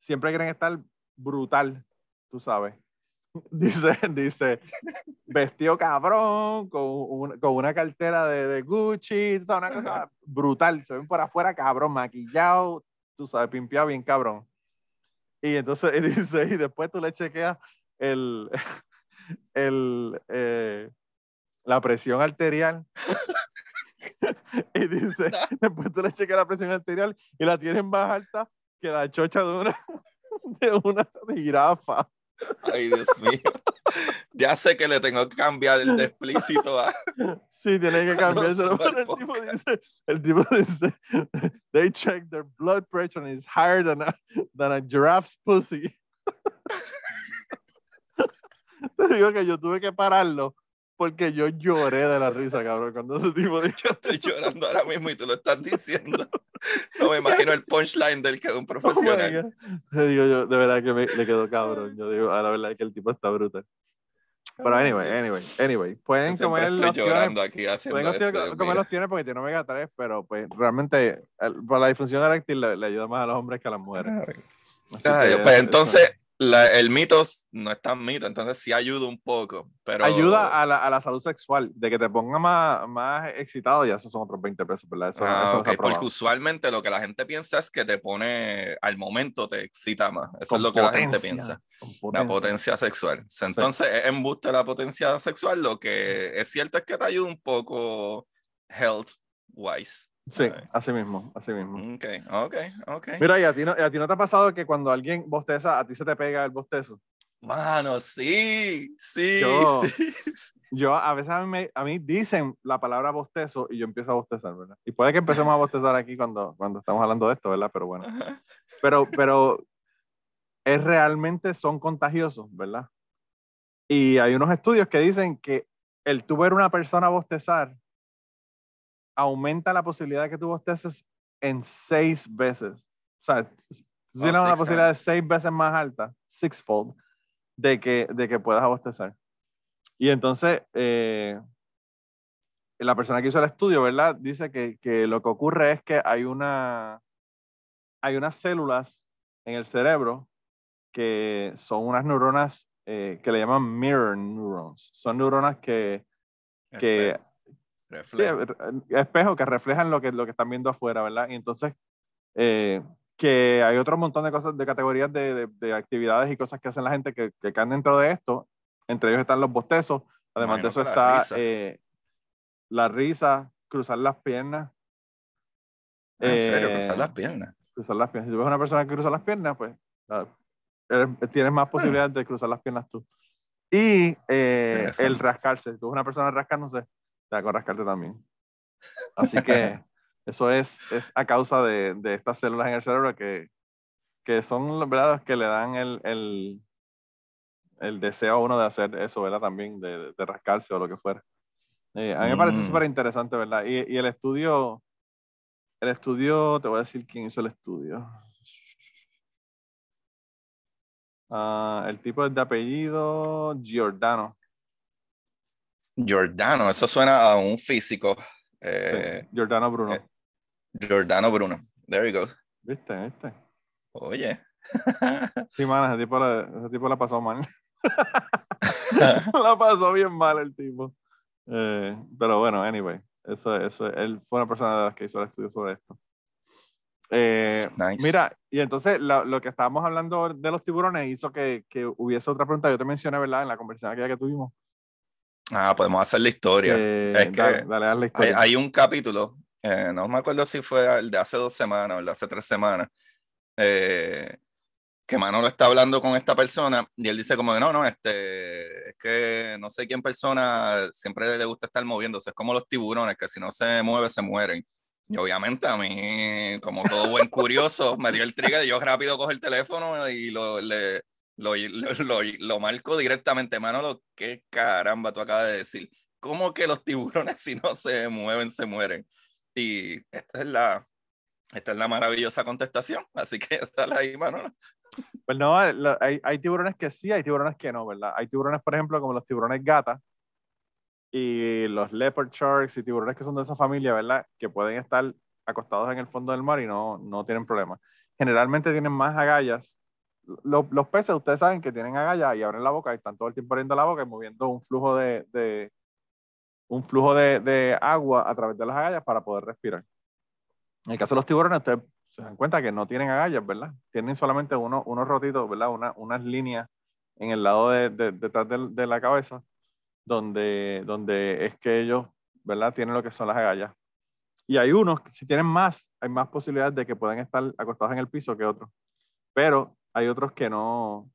siempre quieren estar brutal, tú sabes. <laughs> Dice, dice, vestido cabrón, con, con una cartera de, de Gucci, una cosa brutal, se ven por afuera cabrón, maquillado, tú sabes, pimpeado bien cabrón. Y entonces él <laughs> dice, y después tú le chequeas el, <laughs> el, eh, la presión arterial. y dice, después tú le chequeas la presión arterial y la tienen más alta que la chocha de una, de una jirafa. Ay, Dios mío. Ya sé que le tengo que cambiar el de explícito a. Sí, tiene que cambiárselo. El tipo, dice, el tipo dice: They check their blood pressure and it's higher than a, than a giraffe's pussy. <laughs> Te digo que yo tuve que pararlo porque yo lloré de la risa, cabrón, cuando ese tipo dijo... Yo estoy llorando ahora mismo y tú lo estás diciendo. <laughs> No me imagino el punchline del que es un <laughs> oh profesional. Te digo yo, de verdad que me, le quedó cabrón. Yo digo, a la verdad que el tipo está brutal. Pero anyway, anyway, anyway, pueden comer los llorando aquí haciendo pueden comer los tiene porque tiene omega 3, pero pues realmente para la disfunción eréctil le, le, ayuda más a los hombres que a las mujeres. Ay, pues entonces, el mito no es tan mito, entonces sí ayuda un poco. Pero... Ayuda a la, a la salud sexual, de que te ponga más, más excitado, y eso son otros 20 pesos, ¿verdad? Eso, ah, porque usualmente lo que la gente piensa es que te pone, al momento te excita más. Eso es lo que la gente piensa. La potencia sexual. Entonces, es embuste la potencia sexual, lo que es cierto es que te ayuda un poco health wise. Sí, así mismo, así mismo. Ok, ok, ok. Mira, ¿y a, ti no, ¿a ti no te ha pasado que cuando alguien bosteza, a ti se te pega el bostezo? Mano, sí, sí, yo, sí. Yo, a veces a mí, a mí, dicen la palabra bostezo y yo empiezo a bostezar, ¿verdad? Y puede que empecemos a bostezar aquí cuando, cuando estamos hablando de esto, ¿verdad? Pero bueno. Pero, pero es realmente son contagiosos, ¿verdad? Y hay unos estudios que dicen que el tú ver una persona bostezar aumenta la posibilidad de que tú bosteces en seis veces. O sea, oh, tienes una posibilidad de seis veces más alta, sixfold, de que, de que puedas bostezar. Y entonces, eh, la persona que hizo el estudio, ¿verdad? Dice que, que, lo que ocurre es que hay, una, hay unas células en el cerebro que son unas neuronas eh, que le llaman mirror neurons. Son neuronas que, que espejos que reflejan lo que, lo que están viendo afuera, ¿verdad? Y entonces, eh, que hay otro montón de cosas, de categorías de, de, actividades y cosas que hacen la gente que, que, caen dentro de esto. Entre ellos están los bostezos. Además de eso está eh, la risa, cruzar las piernas. Ah, ¿En serio? Cruzar las piernas. Cruzar las piernas. Si tú ves una persona que cruza las piernas, pues tienes más posibilidades de cruzar las piernas tú. Y eh, el rascarse. Si tú ves una persona rascándose, te a rascarte también. <laughs> Así que eso es, es a causa de, de, estas células en el cerebro que, que son ¿verdad? que le dan el, el, el, deseo a uno de hacer eso, ¿verdad? También, de, de rascarse o lo que fuera. Eh, a mí me parece mm. súper interesante, ¿verdad? Y, y, el estudio, el estudio, te voy a decir quién hizo el estudio. Uh, el tipo es de apellido Giordano. Giordano, eso suena a un físico. Eh, Giordano Bruno. Eh, Giordano Bruno. There you go. ¿Viste? ¿Viste? Oye. <laughs> sí, man, ese tipo, la, ese tipo la pasó mal. <laughs> la pasó bien mal el tipo. Eh, pero bueno, anyway, eso, eso, él fue una persona de las que hizo el estudio sobre esto. Eh, mira, y entonces lo, que estábamos hablando de los tiburones hizo que, que, hubiese otra pregunta. Yo te mencioné, ¿verdad? En la conversación aquella que tuvimos. Ah, podemos hacer la historia. Eh, es que dale, la historia. Hay, un capítulo, eh, no me acuerdo si fue el de hace dos semanas o el de hace tres semanas, eh, que Manolo está hablando con esta persona y él dice como que no, no, este, es que no sé quién persona siempre le gusta estar moviéndose, es como los tiburones, que si no se mueve se mueren. Y obviamente a mí, como todo buen curioso, me dio el trigger y yo rápido cojo el teléfono y lo, le, <laughs> lo, lo, lo, marco directamente. Manolo, ¿qué caramba tú acabas de decir? ¿Cómo que los tiburones <laughs> si no se mueven, se mueren? Y esta es la, esta es la maravillosa contestación. Así que <laughs> dale ahí, Manolo. Pues no, hay, hay, tiburones que sí, hay tiburones que no, ¿verdad? Hay tiburones, por ejemplo, como los tiburones gata y los leopard sharks y tiburones que son de esa familia, ¿verdad? Que pueden estar acostados en el fondo del mar y no, no tienen problema. Generalmente tienen más agallas. Los, los, peces, ustedes saben que tienen agallas y abren la boca y están todo el tiempo abriendo la boca y moviendo un flujo de, de un flujo de, de, agua a través de las agallas para poder respirar. En el caso de los tiburones, ustedes se dan cuenta que no tienen agallas, ¿verdad? Tienen solamente uno, unos rotitos, ¿verdad? Una, unas líneas en el lado de, detrás de, la cabeza, donde, donde es que ellos, ¿verdad? Tienen lo que son las agallas. Y hay unos que si tienen más, hay más posibilidades de que puedan estar acostados en el piso que otros. Pero hay otros que no,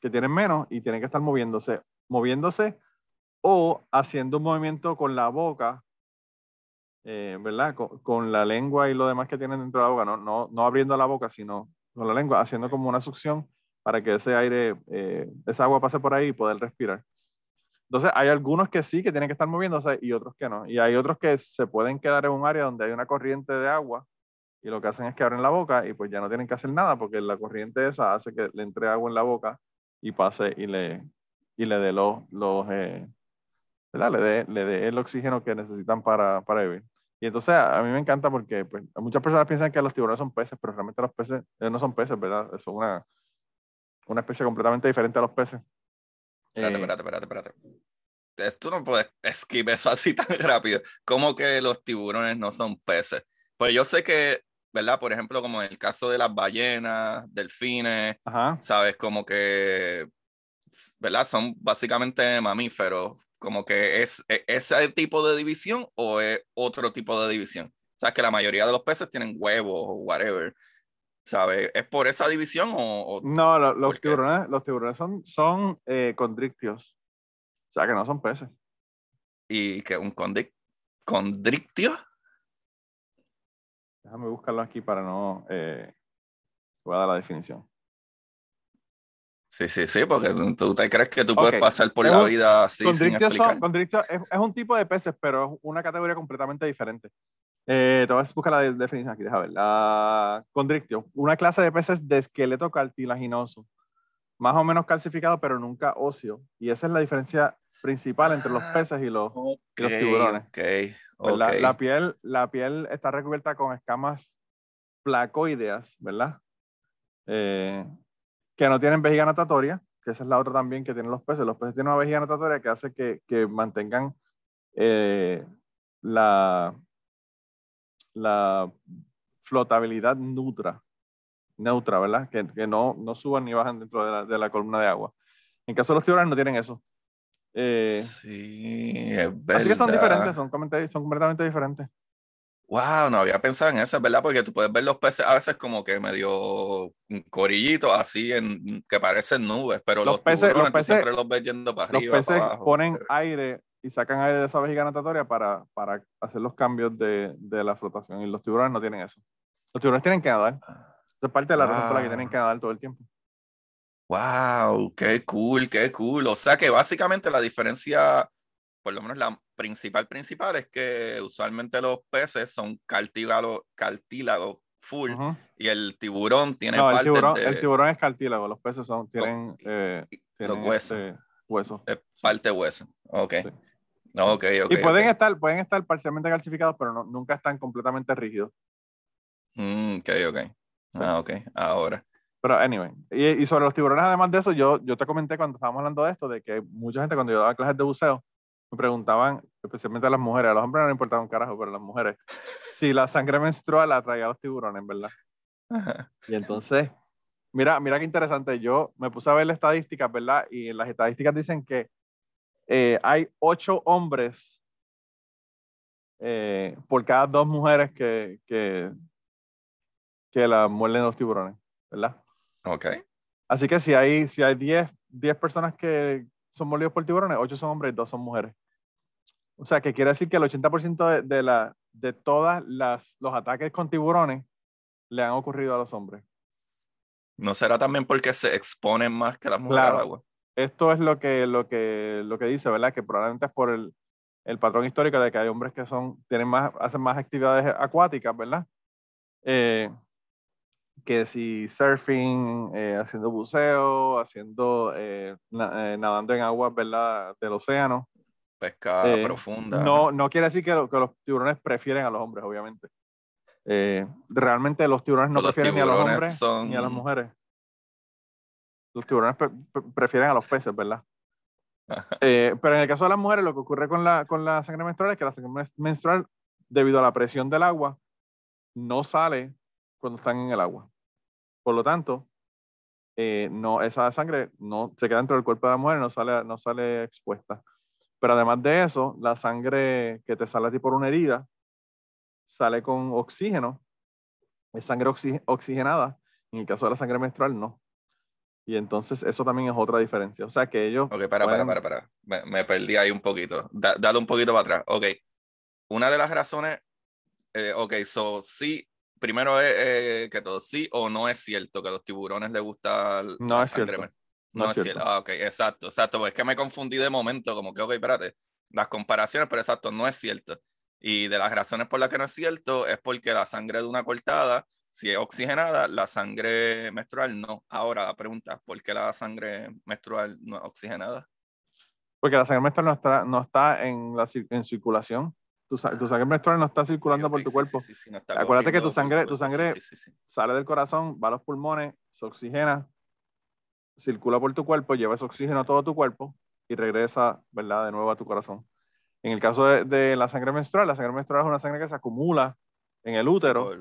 que tienen menos y tienen que estar moviéndose, moviéndose o haciendo un movimiento con la boca eh, ¿verdad? Con, la lengua y lo demás que tienen dentro de la boca, no, no, no, abriendo la boca, sino con la lengua, haciendo como una succión para que ese aire, eh, esa agua pase por ahí y poder respirar. Entonces, hay algunos que sí, que tienen que estar moviéndose y otros que no. Y hay otros que se pueden quedar en un área donde hay una corriente de agua y lo que hacen es que abren la boca y pues ya no tienen que hacer nada porque la corriente esa hace que le entre agua en la boca y pase y le, y le dé los, los eh, Le dé, le el oxígeno que necesitan para, para vivir. Y entonces a, mí me encanta porque pues, muchas personas piensan que los tiburones son peces, pero realmente los peces no son peces, ¿verdad? Son una, una especie completamente diferente a los peces. Espérate, eh, espérate, espérate, espérate. Tú no puedes esquivar <laughs> eso así tan rápido. ¿Cómo que los tiburones no son peces? Pues yo sé que, ¿verdad? Por ejemplo, como en el caso de las ballenas, delfines, ¿sabes? Como que, ¿verdad? Son básicamente mamíferos como que es, e, ese tipo de división o es otro tipo de división. O sea, que la mayoría de los peces tienen huevos o whatever. ¿Sabes? ¿Es por esa división o...? no, los, tiburones, los tiburones son, son eh, condrictios. O sea, que no son peces. ¿Y que un condrictio? Déjame buscarlo aquí para no... Eh, voy a dar la definición. Sí, sí, sí, porque tú te crees que tú puedes pasar por la vida así sin explicar. es, es, un tipo de peces, pero es una categoría completamente diferente. Eh, te voy a buscar la definición aquí, déjame ver. La condrictio, una clase de peces de esqueleto cartilaginoso, más o menos calcificado, pero nunca óseo. Y esa es la diferencia principal entre los peces y los, tiburones. Okay, okay. La, piel, la piel está recubierta con escamas placoideas, ¿verdad? Eh, que no tienen vejiga natatoria, que esa es la otra también que tienen los peces. Los peces tienen una vejiga natatoria que hace que, que mantengan eh, la, la flotabilidad neutra, neutra ¿verdad? Que, que no, no, suban ni bajan dentro de la, de la, columna de agua. En caso de los tiburones no tienen eso. Eh, sí, es verdad. Así que son diferentes, son, son completamente diferentes. Wow, no había pensado en eso, ¿verdad? Porque tú puedes ver los peces a veces como que medio corillitos, así en que parecen nubes, pero los, peces, los peces, siempre los ves yendo para arriba. Los peces ponen aire y sacan aire de esa vejiga natatoria para, para hacer los cambios de, de, la flotación y los tiburones no tienen eso. Los tiburones tienen que nadar. Eso es parte de la razón por la que tienen que nadar todo el tiempo. Wow, qué cool, qué cool. O sea que básicamente la diferencia por lo menos la principal principal es que usualmente los peces son cartílago, cartílago full y el tiburón tiene no, el tiburón, el tiburón es cartílago, los peces son, tienen, eh, los huesos. Este, huesos. Es parte hueso. Ok. Okay, y pueden, Estar, pueden estar parcialmente calcificados, pero no, nunca están completamente rígidos. Mm, ok, ok. Ah, ok. Ahora. Pero, anyway. Y, y, sobre los tiburones, además de eso, yo, yo te comenté cuando estábamos hablando de esto, de que mucha gente cuando yo daba clases de buceo, me preguntaban, especialmente a las mujeres, a los hombres no les importaba un carajo, pero a las mujeres, <laughs> si la sangre menstrual atraía a los tiburones, ¿verdad? Y entonces, mira, mira qué interesante. Yo me puse a ver las estadísticas, ¿verdad? Y las estadísticas dicen que eh, hay ocho hombres eh, por cada dos mujeres que, que, que la muerden los tiburones, ¿verdad? Ok. Así que si hay, si hay 10, 10 personas que son mordidos por tiburones, 8 son hombres y 2 son mujeres. O sea, que quiere decir que el 80% de, de, la, de todos los ataques con tiburones le han ocurrido a los hombres. ¿No será también porque se exponen más que las mujeres al agua? Esto es lo que, lo, que, lo que dice, ¿verdad? Que probablemente es por el, el patrón histórico de que hay hombres que son, tienen más, hacen más actividades acuáticas, ¿verdad? Eh, que si surfing, eh, haciendo buceo, haciendo, eh, nadando en aguas, ¿verdad? Del océano. Pesca profunda. No, no quiere decir que, que, los tiburones prefieren a los hombres, obviamente. realmente los tiburones no prefieren ni a los hombres ni a las mujeres. Los tiburones prefieren a los peces, ¿verdad? Eh, pero en el caso de las mujeres, lo que ocurre con la, con la sangre menstrual es que la sangre menstrual, debido a la presión del agua, no sale cuando están en el agua. Por lo tanto, eh, no, esa sangre no se queda dentro del cuerpo de la mujer, no sale, no sale expuesta. Pero además de eso, la sangre que te sale a ti por una herida sale con oxígeno, es sangre oxigenada. En el caso de la sangre menstrual, no. Y entonces eso también es otra diferencia. O sea que ellos... Ok, para, para, para, para. Me, perdí ahí un poquito. dale un poquito para atrás. Ok. Una de las razones... Eh, ok, so sí, primero es eh, que todo sí o no es cierto que a los tiburones les gusta no es Cierto. No, es cierto. Ah, ok, exacto, exacto. Pues es que me confundí de momento, como que, ok, espérate. Las comparaciones, pero exacto, no es cierto. Y de las razones por las que no es cierto es porque la sangre de una cortada si es oxigenada, la sangre menstrual no. Ahora la pregunta, ¿por qué la sangre menstrual no es oxigenada? Porque la sangre menstrual no está, no está en, la, en circulación. Tu, tu, sangre menstrual no está circulando por tu cuerpo. Acuérdate que tu sangre, tu sangre sale del corazón, va a los pulmones, se oxigena, circula por tu cuerpo, lleva ese oxígeno a todo tu cuerpo y regresa, ¿verdad?, de nuevo a tu corazón. En el caso de, de la sangre menstrual, la sangre menstrual es una sangre que se acumula en el útero.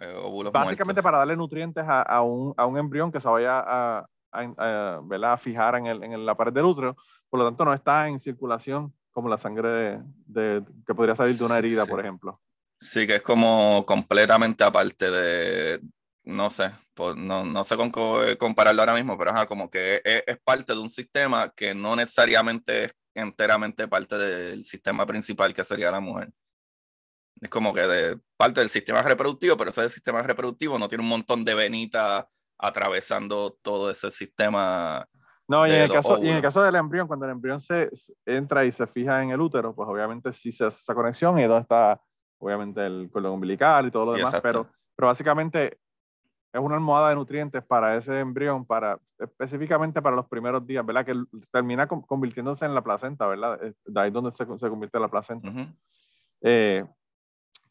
Eh, Básicamente para darle nutrientes a, a, un, a, un, embrión que se vaya a, a, a fijar en, el, en, la pared del útero. Por lo tanto, no está en circulación como la sangre de, que podría salir de una herida, por ejemplo. Sí, que es como completamente aparte de, no sé, pues no, no, sé con compararlo ahora mismo, pero es como que es, es, parte de un sistema que no necesariamente es enteramente parte del sistema principal que sería la mujer. Es como que de parte del sistema reproductivo, pero ese sistema reproductivo no tiene un montón de venitas atravesando todo ese sistema. No, y en, el caso, y en el caso del embrión, cuando el embrión se entra y se fija en el útero, pues obviamente sí se hace esa conexión y donde está, obviamente, el cordón umbilical y todo lo demás, pero, pero básicamente es una almohada de nutrientes para ese embrión, para, específicamente para los primeros días, ¿verdad? Que termina convirtiéndose en la placenta, ¿verdad? De ahí donde se, se convierte la placenta. eh,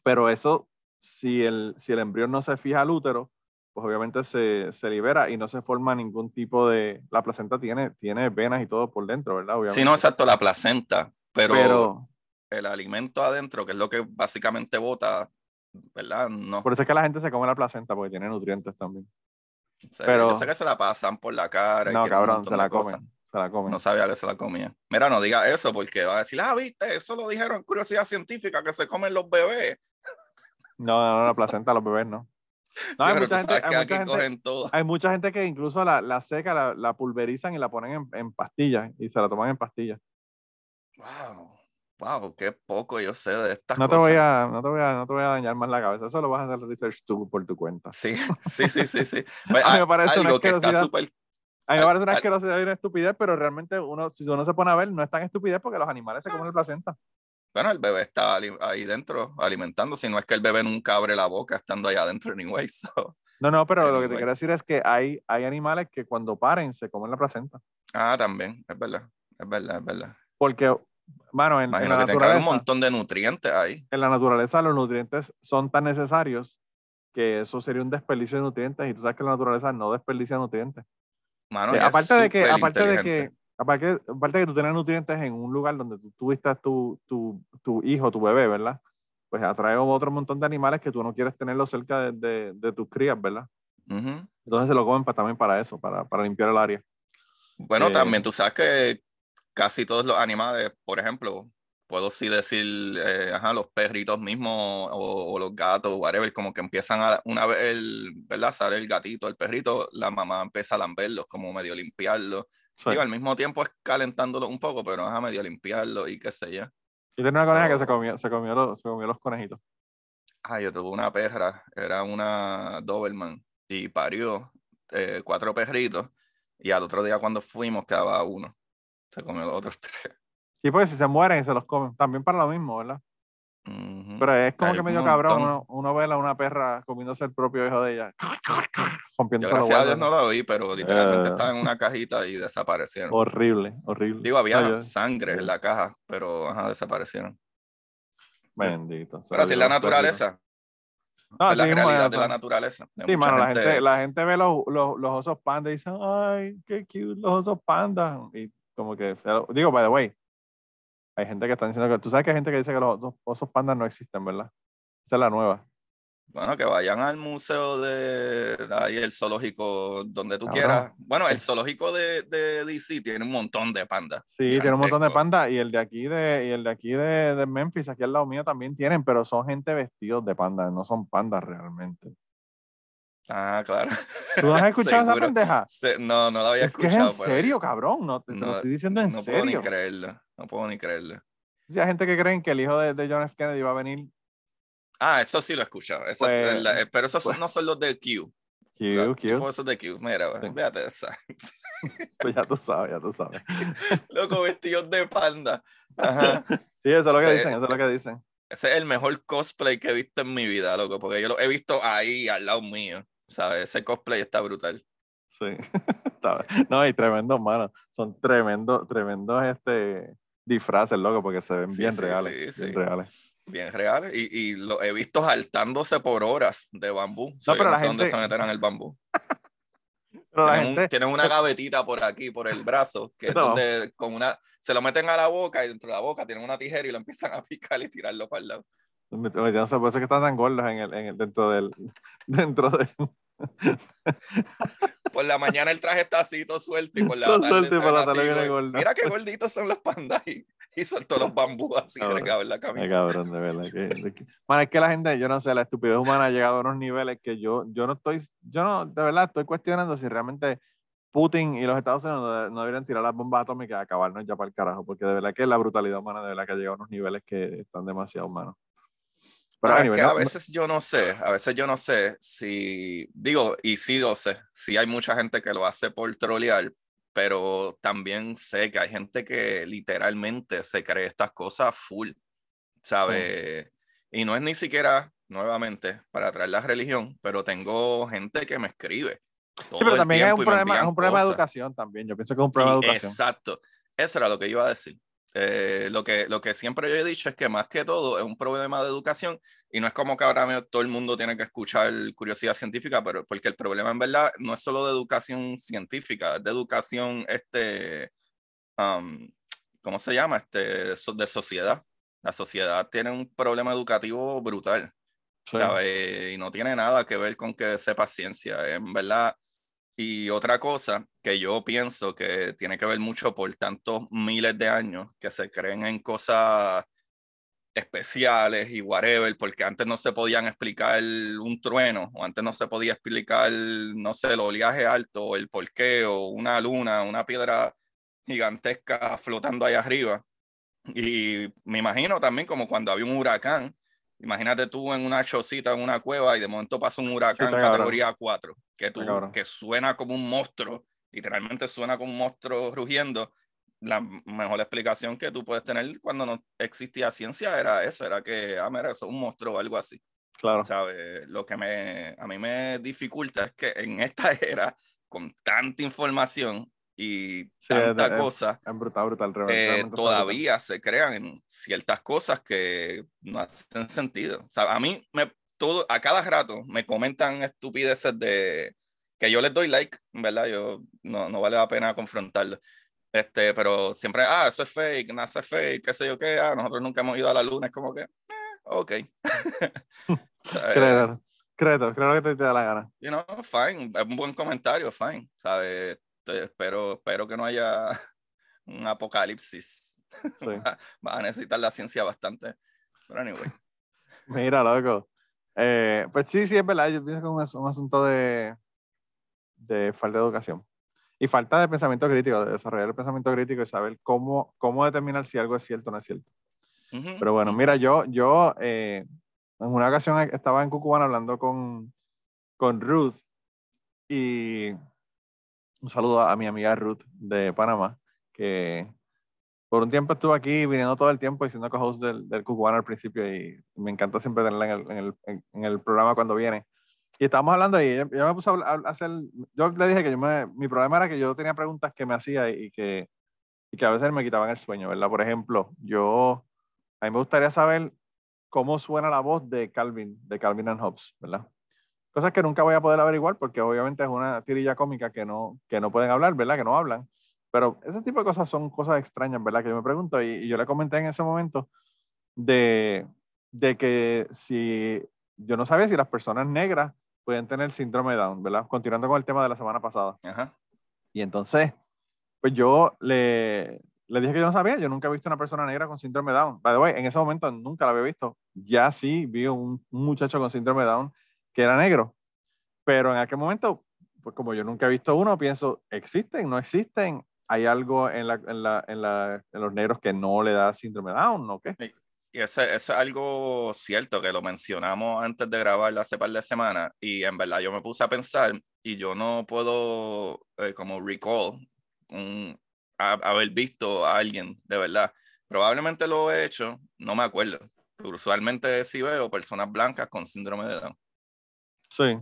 pero eso, si el, si el embrión no se fija al útero, pues obviamente se, se, libera y no se forma ningún tipo de... La placenta tiene, tiene venas y todo por dentro, ¿verdad? Sí, no, exacto, la placenta, pero, el alimento adentro, que es lo que básicamente bota, ¿verdad? No. Por eso es que la gente se come la placenta, porque tiene nutrientes también. pero... Yo sé que se la pasan por la cara. No, cabrón, se la comen. Se la comen. No sabía que se la comía. Mira, no diga eso porque va a decir, ah, viste, eso lo dijeron curiosidad científica, que se comen los bebés. No, no, la <laughs> placenta los bebés no. No, hay, mucha gente, hay, mucha gente, hay, mucha gente, que incluso la, la seca, la, la, pulverizan y la ponen en, en, pastillas y se la toman en pastillas. Wow, wow, qué poco yo sé de estas no cosas. Te voy a, no, te voy a, no te voy a dañar más la cabeza, eso lo vas a hacer research tú por tu cuenta. Sí, sí, sí, sí. sí. <laughs> a mí me parece una asquerosidad. A mí me parece una asquerosidad y una estupidez, pero realmente uno, si uno se pone a ver, no es tan estupidez porque los animales se comen el placenta. Bueno, el bebé está ahí dentro alimentando, si no es que el bebé nunca abre la boca estando allá adentro, <laughs> anyway. So. No, no, pero lo que te quiero decir es que hay, hay animales que cuando paren se comen la placenta. Ah, también, es verdad, es verdad, es verdad. Porque, mano, en, en la que naturaleza. un montón de nutrientes ahí. En la naturaleza, los nutrientes son tan necesarios que eso sería un desperdicio de nutrientes y tú sabes que la naturaleza no desperdicia nutrientes. Mano, eh, aparte, de que, aparte de que Aparte, aparte que tú tienes nutrientes en un lugar donde tú tuviste tu, tu, tu hijo, tu bebé, ¿verdad? pues atrae otro montón de animales que tú no quieres tenerlo cerca de, de, tus crías, ¿verdad? Entonces se lo comen también para eso, para, para limpiar el área. Bueno, eh, también tú sabes que casi todos los animales, por ejemplo, puedo sí decir, eh, ajá, los perritos mismos o, los gatos, whatever, como que empiezan a, una vez, el, ¿verdad? Sale el gatito, el perrito, la mamá empieza a lamberlos, como medio limpiarlos. Digo, al mismo tiempo es calentándolo un poco, pero ajá, medio limpiarlo y qué sé yo. Y tenía una coneja que se comió, se comió, los, se comió los conejitos. Ah, yo tuve una perra, era una Doberman, y parió eh, cuatro perritos, y al otro día cuando fuimos quedaba uno. Se comió los otros tres. Sí, porque si se mueren se los comen. También para lo mismo, ¿verdad? Pero es como que medio cabrón uno, uno, ve a una perra comiéndose el propio hijo de ella. Rompiendo Yo, gracias a Dios no lo vi, pero literalmente eh. estaba en una cajita y desaparecieron. Horrible, horrible. Digo, había sangre en la caja, pero ajá, desaparecieron. Bendito. Pero así es la naturaleza. No, es la realidad de la naturaleza. sí, mano, la, gente, la gente ve los, los, los, osos panda y dicen, ay, qué cute los osos panda. Y como que, digo, by the way, hay gente que está diciendo que. Tú sabes que hay gente que dice que los osos pandas no existen, ¿verdad? Esa es la nueva. Bueno, que vayan al museo de, ahí, el zoológico, donde tú quieras. Bueno, el zoológico de, de, DC tiene un montón de pandas. Sí, tiene un montón de pandas. Y el de aquí de, y el de aquí de, de, Memphis, aquí al lado mío, también tienen, pero son gente vestidos de pandas, no son pandas realmente. Ah, claro. ¿Tú no has <laughs> escuchado esa pendeja? No, no la había escuchado. Que es en serio, cabrón. No, te, no, estoy diciendo en serio. No puedo ni creerlo. No puedo ni creerlo. hay gente que creen que el hijo de, de, John F. Kennedy va a venir. Ah, eso sí lo he escuchado. Pues, eh, pero esos pues, no son los de Q. Q, Q. Esos de Q. Mira, sí. véate esa. <laughs> pues ya tú sabes, ya tú sabes. <laughs> Loco, vestidos de panda. Ajá. Sí, eso es lo que dicen, eso es lo que dicen. Ese es el mejor cosplay que he visto en mi vida, loco, porque yo lo he visto ahí al lado mío. ¿Sabes? Ese cosplay está brutal. Sí, <laughs> no, y tremendo, mano. Son tremendos, tremendos este, disfraces, loco, porque se ven bien reales. bien reales. Bien reales. Y, y lo he visto saltándose por horas de bambú. No, <laughs> pero la gente... dónde se meterán el bambú. Pero tienen, una gavetita por aquí, por el brazo, que es donde con una, se lo meten a la boca y dentro de la boca tienen una tijera y lo empiezan a picar y tirarlo para el lado. No sé, por eso que están tan gordos en el, en el, dentro del, <laughs> dentro del, <laughs> por la mañana el traje está así, todo suelto, y por la tarde, Mira qué <laughs> gorditos son los pandas y, y soltó los bambús así regados en la camisa. cabrón, de verdad. Que, es que la gente, yo no sé, la estupidez humana ha llegado a unos niveles que yo, yo no estoy, yo no, de verdad, estoy cuestionando si realmente Putin y los Estados Unidos no, deberían tirar las bombas atómicas y acabarnos ya para el carajo, porque de verdad que la brutalidad humana de verdad que ha llegado a unos niveles que están demasiado humanos. Pero que a veces yo no sé, a veces yo no sé si, digo, y sí lo sé, sí hay mucha gente que lo hace por trolear, pero también sé que hay gente que literalmente se cree estas cosas full, ¿sabe? Y no es ni siquiera, nuevamente, para traer la religión, pero tengo gente que me escribe. sí, pero también es un, problema, es un problema de educación también, yo pienso que es un problema de educación. Exacto, eso era lo que iba a decir. Eh, lo, que, lo que siempre yo he dicho es que más que todo es un problema de educación y no es como que ahora mismo todo el mundo tiene que escuchar curiosidad científica, pero porque el problema en verdad no es solo de educación científica, es de educación, este, ¿cómo se llama? Este, de sociedad. La sociedad tiene un problema educativo brutal, Y no tiene nada que ver con que sepa ciencia. En verdad, y otra cosa que yo pienso que tiene que ver mucho por tantos miles de años que se creen en cosas especiales y whatever, porque antes no se podían explicar un trueno, o antes no se podía explicar, no sé, el oleaje alto, o el porqué, o una luna, una piedra gigantesca flotando ahí arriba. Y me imagino también como cuando había un huracán, Imagínate tú en una chocita, en una cueva, y de momento pasa un huracán categoría 4, que, tú, que suena como un monstruo, literalmente suena como un monstruo rugiendo. La mejor explicación que tú puedes tener cuando no existía ciencia era eso, era que, ah, mira, eso es un monstruo o algo así. Claro. ¿Sabes? Lo que me, a mí me dificulta es que en esta <laughs> era, con tanta información, y tanta cosa, brutal, brutal, eh, todavía se crean en ciertas cosas que no hacen sentido. O sea, a mí, me, todo, a cada rato me comentan estupideces de que yo les doy like, ¿verdad? Yo no, no vale la pena confrontarlo. Este, pero siempre, ah, eso es fake, nada es fake, qué sé yo qué, ah, nosotros nunca hemos ido a la luna, es como que, eh, ok. Créelo, créelo, creo que te, te, da la gana. You know, fine, es un buen comentario, fine. ¿Sabes? Espero, espero que no haya <laughs> un apocalipsis. Sí. <laughs> Va, a necesitar la ciencia bastante. Pero anyway. <laughs> Mira, loco. Eh, pues sí, sí, es verdad. Yo pienso que es un, asunto de, de falta de educación. Y falta de pensamiento crítico, de desarrollar el pensamiento crítico y saber cómo, cómo determinar si algo es cierto o no es cierto. Pero bueno, mira, yo, yo eh, en una ocasión estaba en Cucubán hablando con, con Ruth y un saludo a mi amiga Ruth de Panamá, que por un tiempo estuvo aquí viniendo todo el tiempo y siendo co-host del, del Cucubán al principio y me encanta siempre tenerla en el, en el, en el programa cuando viene. Y estábamos hablando y yo, me puse a, hacer, yo le dije que yo mi problema era que yo tenía preguntas que me hacía y que, y que a veces me quitaban el sueño, ¿verdad? Por ejemplo, yo, a mí me gustaría saber cómo suena la voz de Calvin, de Calvin and Hobbes, ¿verdad? Cosas que nunca voy a poder averiguar porque obviamente es una tirilla cómica que no, que no pueden hablar, ¿verdad? Que no hablan. Pero ese tipo de cosas son cosas extrañas, ¿verdad? Que yo me pregunto y, yo le comenté en ese momento de, de que si yo no sabía si las personas negras pueden tener síndrome de Down, ¿verdad? Continuando con el tema de la semana pasada. Ajá. Y entonces, pues yo le, le dije que yo no sabía, yo nunca he visto una persona negra con síndrome de Down. By the way, en ese momento nunca la había visto. Ya sí vi un, un muchacho con síndrome de Down que era negro. Pero en aquel momento, pues como yo nunca he visto uno, pienso, ¿existen? ¿No existen? ¿Hay algo en, la, en, la, en, la, en los negros que no le da síndrome Down o qué? Y eso, es algo cierto que lo mencionamos antes de grabar hace par de semanas y en verdad yo me puse a pensar y yo no puedo eh, como recall haber visto a alguien de verdad. Probablemente lo he hecho, no me acuerdo. usualmente sí veo personas blancas con síndrome de Down. Sí.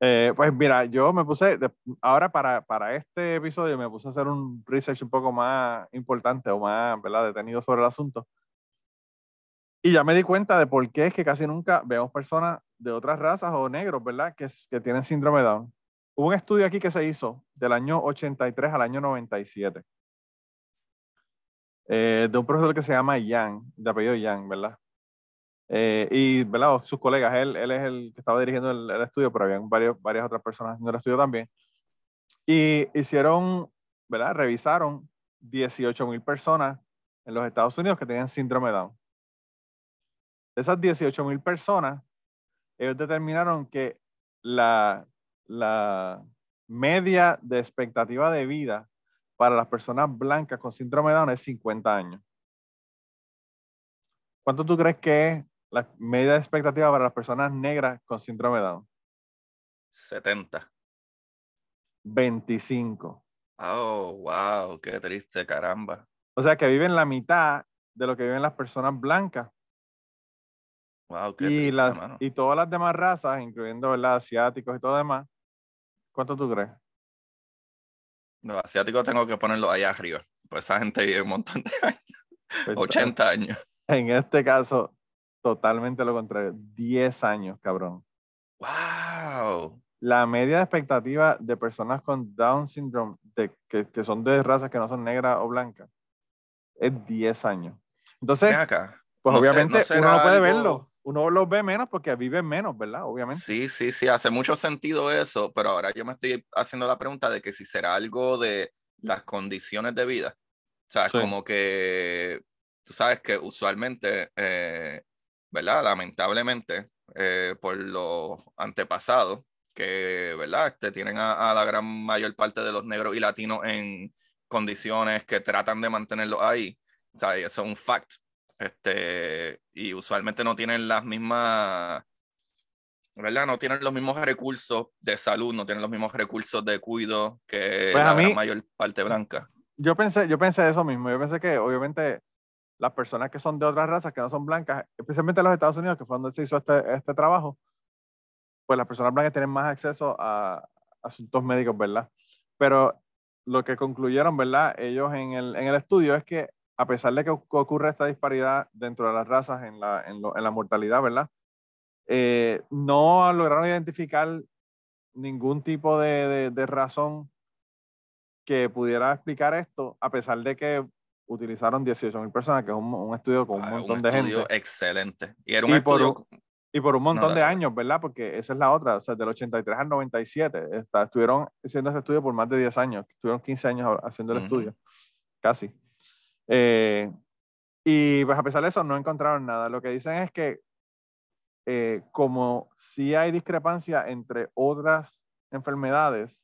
Eh, pues mira, yo me puse, ahora para, para este episodio me puse a hacer un research un poco más importante o más, ¿verdad?, detenido sobre el asunto. Y ya me di cuenta de por qué es que casi nunca vemos personas de otras razas o negros, ¿verdad? Que, que tienen síndrome de Down. Hubo un estudio aquí que se hizo del año 83 al año 97. Eh, de un profesor que se llama Yang, de apellido Yang, ¿verdad? Eh, y, ¿verdad? sus colegas, él, él es el que estaba dirigiendo el, el estudio, pero había varios, varias otras personas haciendo el estudio también. Y hicieron, ¿verdad? Revisaron 18 mil personas en los Estados Unidos que tenían síndrome Down. De esas 18 mil personas, ellos determinaron que la, la media de expectativa de vida para las personas blancas con síndrome Down es 50 años. ¿Cuánto tú crees que es la media de expectativa para las personas negras con síndrome de Down? 70. 25. Oh, wow, qué triste, caramba. O sea que viven la mitad de lo que viven las personas blancas y, y todas las demás razas, incluyendo ¿verdad? asiáticos y todo demás, ¿cuánto tú crees? Los asiáticos tengo que ponerlo allá arriba. Pues esa gente vive un montón de años. 80 pues, años. En este caso, totalmente lo contrario. 10 años, cabrón. ¡Wow! La media de expectativa de personas con Down syndrome, de, que, que son de razas que no son negras o blancas, es 10 años. Entonces, pues obviamente uno no puede verlo uno los ve menos porque viven menos, ¿verdad? Obviamente. Sí, sí, sí, hace mucho sentido eso, pero ahora yo me estoy haciendo la pregunta de que si será algo de las condiciones de vida. O sea, es como que tú sabes que usualmente, eh, ¿verdad? Lamentablemente, eh, por los antepasados, que, ¿verdad? Este, tienen a, a, la gran mayor parte de los negros y latinos en condiciones que tratan de mantenerlos ahí. O sea, eso es un fact. Este, y usualmente no tienen las mismas, ¿verdad? No tienen los mismos recursos de salud, no tienen los mismos recursos de cuidado que pues la mayor parte blanca. Yo pensé, yo pensé eso mismo. Yo pensé que obviamente las personas que son de otras razas, que no son blancas, especialmente en los Estados Unidos, que fue donde se hizo este, este trabajo, pues las personas blancas tienen más acceso a asuntos médicos, ¿verdad? Pero lo que concluyeron, ¿verdad? Ellos en el, en el estudio es que a pesar de que ocurre esta disparidad dentro de las razas en la, en la mortalidad, ¿verdad? Eh, no lograron identificar ningún tipo de, de, razón que pudiera explicar esto, a pesar de que utilizaron 18 mil personas, que es un, estudio con un ah, montón de gente. Un estudio excelente. Y era un estudio... y por un montón de años, ¿verdad? Porque esa es la otra, o sea, del 83 al 97. Está, estuvieron haciendo ese estudio por más de 10 años. Estuvieron 15 años haciendo el estudio, casi. Eh, y pues a pesar de eso, no encontraron nada. Lo que dicen es que eh, como si hay discrepancia entre otras enfermedades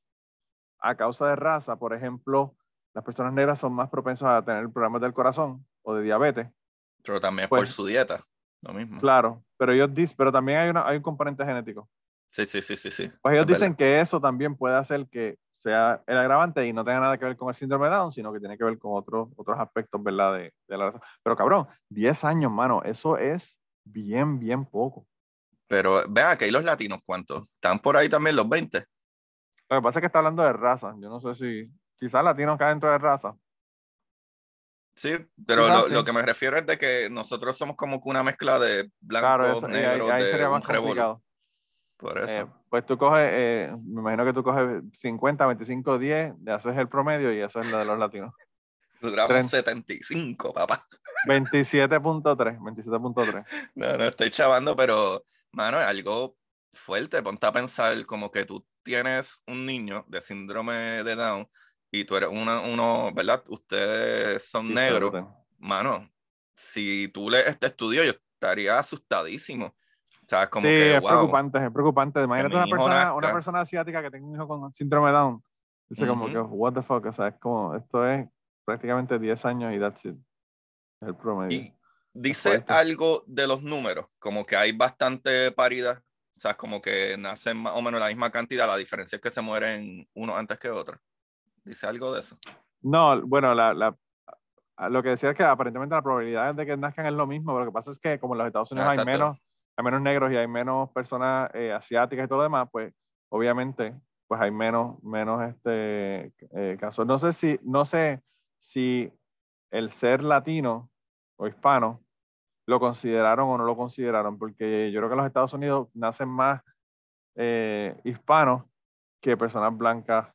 a causa de raza, por ejemplo, las personas negras son más propensas a tener problemas del corazón o de diabetes. Pero también por pues su dieta, lo mismo. Claro, pero ellos dicen, pero también hay, una, hay un componente genético. Sí, sí, sí, sí, sí. Pues ellos dicen que eso también puede hacer que sea el agravante y no tenga nada que ver con el síndrome de Down, sino que tiene que ver con otros otros aspectos, ¿verdad? De, de la raza. Pero cabrón, 10 años, mano, eso es bien, bien poco. Pero vean que hay los latinos, ¿cuántos? ¿Están por ahí también los 20? Lo que pasa es que está hablando de raza. Yo no sé si quizás latinos caen dentro de raza. Sí, pero lo, lo, que me refiero es de que nosotros somos como una mezcla de blanco, negro, ahí, sería más complicado. Por eso. Eh, pues tú coges, eh, me imagino que tú coges 50, 25, 10, haces el promedio y eso es lo de los latinos. <laughs> Duramos 75, papá. <laughs> 27.3, 27.3. No, no estoy chavando, pero, mano, es algo fuerte. Ponte a pensar como que tú tienes un niño de síndrome de Down y tú eres uno, uno ¿verdad? Ustedes son negros. Mano, si tú lees este estudio, yo estaría asustadísimo. ¿Sabes? Como sí, es preocupante, es preocupante. Imagínate una persona, una persona asiática que tenga un hijo con síndrome Down. Dice como que, what the fuck, o sea, es como, esto es prácticamente 10 años y that's it. El promedio. Y dice algo de los números, como que hay bastante paridad o sea, como que nacen más o menos la misma cantidad, la diferencia es que se mueren uno antes que otro. ¿Dice algo de eso? No, bueno, la, la, lo que decía es que aparentemente la probabilidad de que nazcan es lo mismo, pero lo que pasa es que como en los Estados Unidos hay menos, hay menos negros y hay menos personas eh, asiáticas y todo lo demás, pues obviamente pues hay menos, menos este, eh, casos. No sé, si, no sé si el ser latino o hispano lo consideraron o no lo consideraron, porque yo creo que en los Estados Unidos nacen más eh, hispanos que personas blancas.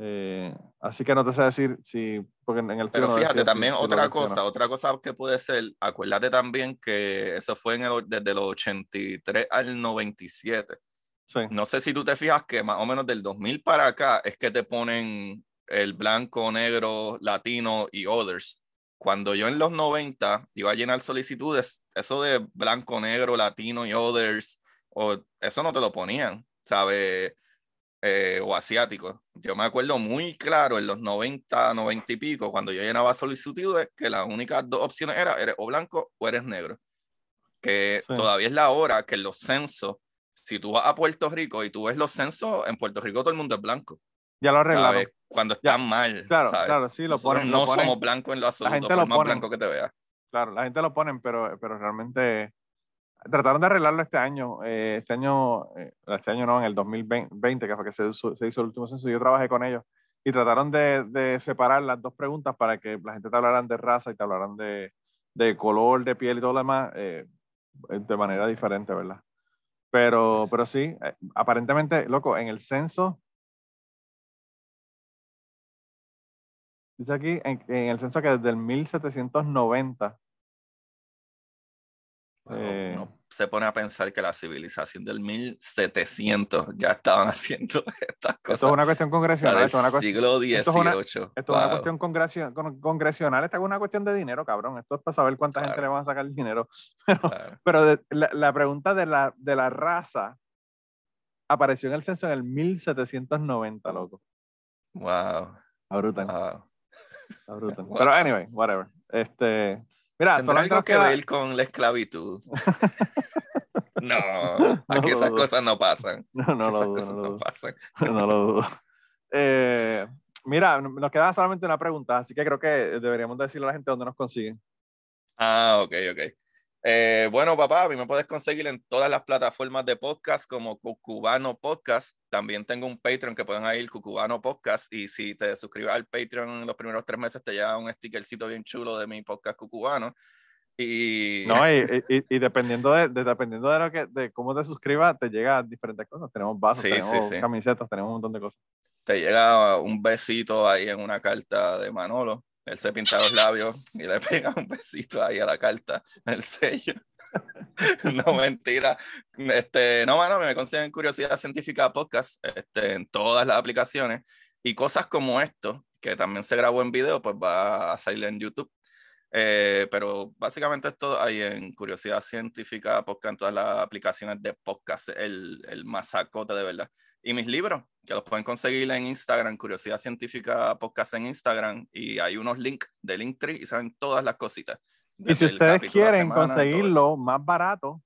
Eh, así que no te sé decir si, porque en el Pero fíjate, también otra cosa, otra cosa que puede ser, acuérdate también que eso fue en el, desde los 83 al 97. Sí. No sé si tú te fijas que más o menos del 2000 para acá es que te ponen el blanco, negro, latino y others cuando yo en los 90 iba a llenar solicitudes, eso de blanco, negro, latino y others, o eso no te lo ponían, ¿sabes? Eh, o asiático. Yo me acuerdo muy claro en los 90, 90 y pico, cuando yo llenaba solicitudes, que las únicas dos opciones eran, eres o blanco o eres negro. Que todavía es la hora que en los censos, si tú vas a Puerto Rico y tú ves los censos, en Puerto Rico todo el mundo es blanco. Ya lo arreglaron. Cuando están mal. Claro, claro, sí, lo ponen. No somos blancos en lo absoluto, la gente lo más blanco que te vea. Claro, la gente lo ponen, pero, pero realmente trataron de arreglarlo este año. Eh, este año, eh, este año no, en el 2020, que fue que se, se, hizo el último censo, yo trabajé con ellos. Y trataron de, de, separar las dos preguntas para que la gente te hablaran de raza y te hablaran de, de color de piel y todo lo demás eh, de manera diferente, ¿verdad? Pero sí, pero sí aparentemente, loco, en el censo Dice aquí en, el censo que desde el 1790. Eh, no se pone a pensar que la civilización del 1700 ya estaban <laughs> haciendo estas cosas. Esto es una cuestión congresional. esto es una siglo XVIII. Esto es una, esto es una cuestión congresional. Esto es una cuestión de dinero, cabrón. Esto es para saber cuánta gente le van a sacar el dinero. <laughs> Pero, la, la, pregunta de la, de la raza apareció en el censo en el 1790, loco. Wow. brutal. Wow. <laughs> Pero anyway, whatever. Este, mira, ¿Tendrá algo que ver con la esclavitud? <laughs> no, aquí esas cosas no pasan. No, no lo dudo. No, pasan. <laughs> no lo dudo. Eh, mira, nos queda solamente una pregunta, así que creo que deberíamos decirle a la gente dónde nos consiguen. Ah, ok, ok. Eh, bueno, papá, a mí me puedes conseguir en todas las plataformas de podcast como Cucubano Podcast. También tengo un Patreon que pueden ir, Cucubano Podcast. Y si te suscribes al Patreon en los primeros tres meses, te llega un stickercito bien chulo de mi podcast Cucubano. Y... No, y, <laughs> y, dependiendo, de, dependiendo de, lo que, de cómo te suscribas, te llega diferentes cosas. Tenemos vasos, tenemos camisetas, tenemos un montón de cosas. Te llega un besito ahí en una carta de Manolo Él se pinta los labios y le <laughs> pega un besito ahí a la carta, el sello. <laughs> no, mentira. Este, no, mano, me consiguen Curiosidad Científica Podcast este, en todas las aplicaciones. Y cosas como esto, que también se grabó en video, pues va a salir en YouTube. Eh, pero básicamente esto hay en Curiosidad Científica Podcast, en todas las aplicaciones de podcast, el, el masacote de verdad. Y mis libros, que los pueden conseguir en Instagram, Curiosidad Científica Podcast en Instagram, y hay unos links de Linktree y saben todas las cositas. Y si ustedes quieren conseguirlo más barato,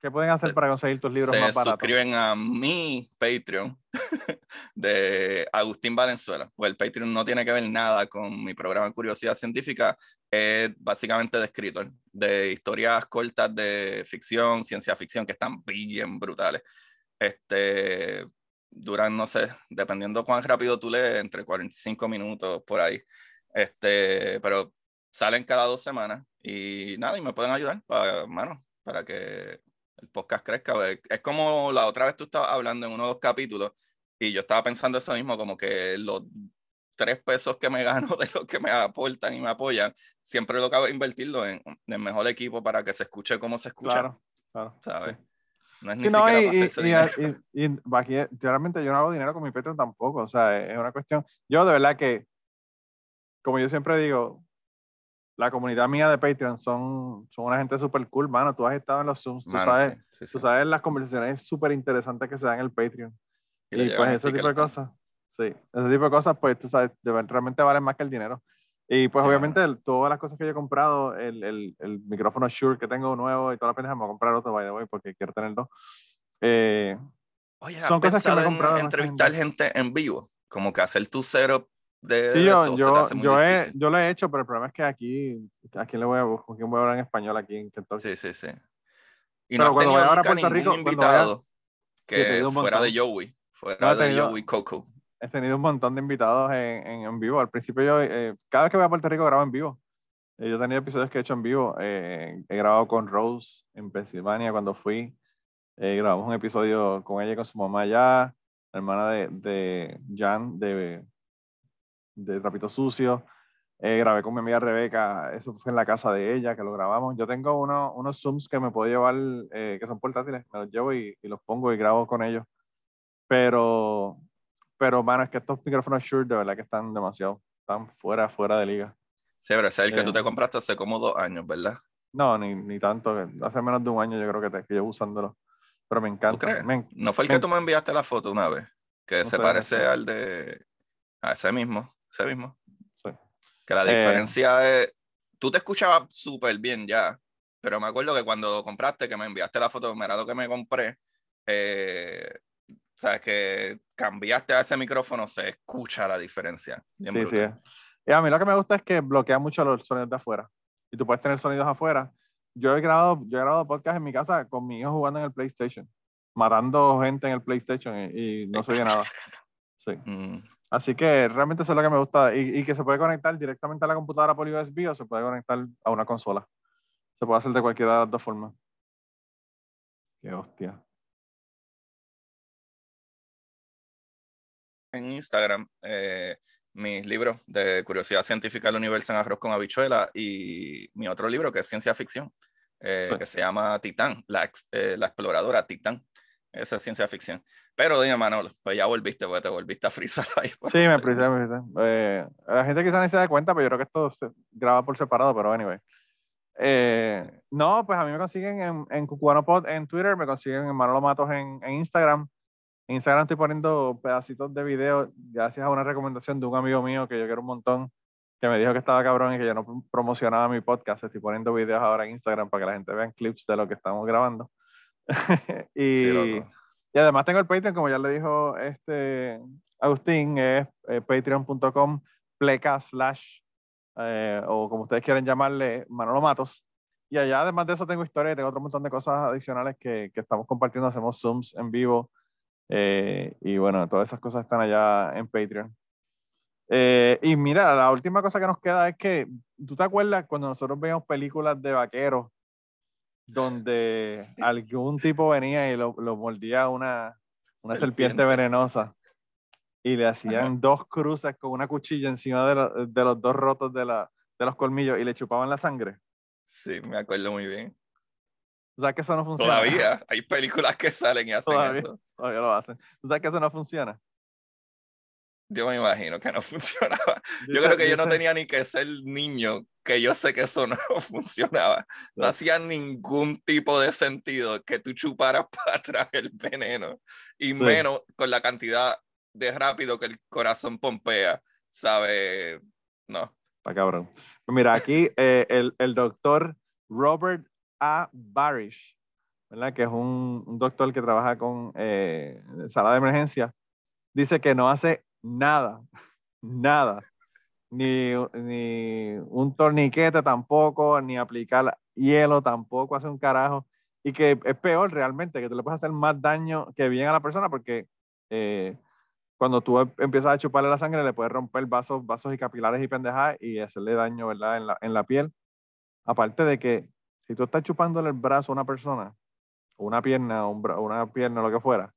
¿qué pueden hacer para conseguir tus libros más baratos? Se suscriben a mi Patreon <laughs> de Agustín Valenzuela. Pues el Patreon no tiene que ver nada con mi programa Curiosidad Científica, es básicamente de escritor, de historias cortas de ficción, ciencia ficción, que están bien brutales. Este, duran, no sé, dependiendo cuán rápido tú lees, entre 45 minutos por ahí. Este, pero salen cada dos semanas y nada, y me pueden ayudar para, mano, para que el podcast crezca. Es como la otra vez tú estabas hablando en uno de los capítulos y yo estaba pensando eso mismo, como que los tres pesos que me gano <laughs> de los que me aportan y me apoyan, siempre lo acabo de invertirlo en, el mejor equipo para que se escuche como se escucha. Claro, claro. ¿Sabes? No es ni siquiera y, y, y, realmente yo no hago dinero con mi Patreon tampoco, o sea, es una cuestión, yo de verdad que, como yo siempre digo, la comunidad mía de Patreon son, son una gente súper cool, mano. Tú has estado en los Zooms, tú, sabes, tú sabes las conversaciones súper interesantes que se dan en el Patreon. Y, pues ese tipo de cosas, sí, ese tipo de cosas, pues tú sabes, realmente valen más que el dinero. Y pues obviamente todas las cosas que yo he comprado, el, el, el, micrófono Shure que tengo nuevo y toda la pendeja, me voy a comprar otro, by the way, porque quiero tener dos. Eh, Oye, son cosas que me he comprado. entrevistar gente en vivo, como que hacer tu setup sí, yo, yo, yo, he, yo, lo he hecho, pero el problema es que aquí, ¿a quién le voy a, ¿con quién voy a hablar en español aquí en Kentucky? Sí, sí, sí. Y no cuando voy a Puerto Rico, invitado que fuera de Joey, fuera de Joey Coco. He tenido un montón de invitados en, en, en vivo. Al principio yo, eh, cada vez que voy a Puerto Rico grabo en vivo. Eh, yo tenía episodios que he hecho en vivo. Eh, he grabado con Rose en Pensilvania cuando fui. grabamos un episodio con ella y con su mamá allá. Hermana de, de Jan de de Trapito Sucio. Eh, grabé con mi amiga Rebeca, eso fue en la casa de ella que lo grabamos. Yo tengo uno, unos Zooms que me puedo llevar, eh, que son portátiles, me los llevo y, y, los pongo y grabo con ellos. Pero, pero, mano, es que estos micrófonos Shure de verdad que están demasiado, están fuera, fuera de liga. Sí, pero es el que tú te eh, compraste hace como dos años, ¿verdad? No, ni, ni tanto, hace menos de un año yo creo que, te, que llevo usándolo. Pero me encanta. ¿No fue el que tú me enviaste la foto una vez? Que se parece al de... a ese mismo ese mismo. Sí. Que la diferencia eh, es, tú te escuchabas súper bien ya, pero me acuerdo que cuando lo compraste, que me enviaste la foto, me era lo que me compré, eh, sabes que cambiaste a ese micrófono, se escucha la diferencia. sí, sí. Y a mí lo que me gusta es que bloquea mucho los sonidos de afuera. Y tú puedes tener sonidos afuera. Yo he grabado, yo he grabado podcast en mi casa con mi hijo jugando en el PlayStation, matando gente en el PlayStation y, no se oye nada. <laughs> Sí. Mm. Así que realmente eso es lo que me gusta y, que se puede conectar directamente a la computadora por USB o se puede conectar a una consola. Se puede hacer de cualquiera de las dos formas. Qué hostia. En Instagram, eh, mis libros de curiosidad científica del universo en arroz con habichuela y mi otro libro que es ciencia ficción, eh, que se llama Titán, la, eh, la exploradora Titán. Esa es ciencia ficción. Pero dime, Manolo, pues ya volviste, pues te volviste a frizar ahí. <laughs> Sí, me frizé, me frizé. Eh, la gente quizá ni se da cuenta, pero yo creo que esto se graba por separado, pero anyway. Eh, no, pues a mí me consiguen en, en Pod en Twitter, me consiguen en Manolo Matos en, en, Instagram. En Instagram estoy poniendo pedacitos de video gracias a una recomendación de un amigo mío que yo quiero un montón, que me dijo que estaba cabrón y que yo no promocionaba mi podcast. Estoy poniendo videos ahora en Instagram para que la gente vea clips de lo que estamos grabando. <laughs> y... Y además tengo el Patreon, como ya le dijo este Agustín, es eh, patreon.com pleca slash, eh, o como ustedes quieren llamarle, Manolo Matos. Y allá, además de eso, tengo historia tengo otro montón de cosas adicionales que, que estamos compartiendo. Hacemos Zooms en vivo. Eh, y bueno, todas esas cosas están allá en Patreon. y mira, la última cosa que nos queda es que, ¿tú te acuerdas cuando nosotros veíamos películas de vaqueros donde algún tipo venía y lo, lo mordía una, una serpiente. venenosa. y le hacían dos cruces con una cuchilla encima de, de los dos rotos de, la, de los colmillos y le chupaban la sangre. Sí, me acuerdo muy bien. ¿Tú sabes que eso no funciona? Todavía, hay películas que salen y hacen eso. Todavía lo hacen. ¿Tú sabes que eso no funciona? Yo me imagino que no <laughs> funcionaba. Yo, creo que yo no tenía ni que ser niño, que yo sé que eso no <laughs> funcionaba. No hacía ningún tipo de sentido que tú chuparas <laughs> para atrás el veneno. Y menos con la cantidad de rápido que el corazón pompea. ¿Sabe? No. Está cabrón. Pues mira, aquí eh, el, el, doctor Robert A. Barish, ¿verdad? que es un, un doctor que trabaja con eh, sala de emergencia, dice que no hace nada, nada. Ni, ni un torniquete tampoco, ni aplicar hielo tampoco hace un carajo. Y que es peor realmente, que tú le puedes hacer más daño que bien a la persona porque eh, cuando tú em, empiezas a chuparle la sangre le puedes romper vasos, vasos y capilares y pendejadas y hacerle daño, ¿verdad? En la, en la piel. Aparte de que si tú estás chupándole el brazo a una persona, una pierna, o una pierna, lo que fuera,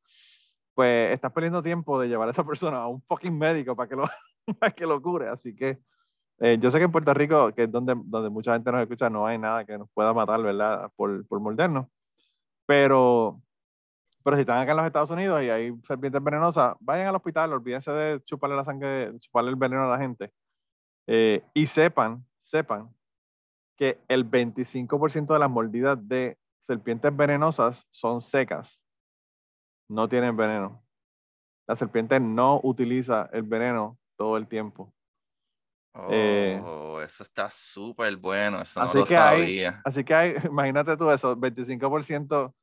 pues estás perdiendo tiempo de llevar a esa persona a un fucking médico para que lo, <laughs> para que lo cure. Así que eh, yo sé que en Puerto Rico, que es donde, donde mucha gente nos escucha, no hay nada que nos pueda matar, ¿verdad? Por, por mordernos. Pero, pero si están acá en los Estados Unidos y hay serpientes venenosas, vayan al hospital, olvídense de chuparle la sangre, chuparle el veneno a la gente. Eh, y sepan, sepan que el 25% de las mordidas de serpientes venenosas son secas no tienen veneno. La serpiente no utiliza el veneno todo el tiempo. Eh, oh, eso está súper bueno, eso no lo sabía. así que hay, <laughs> imagínate tú eso, 25%.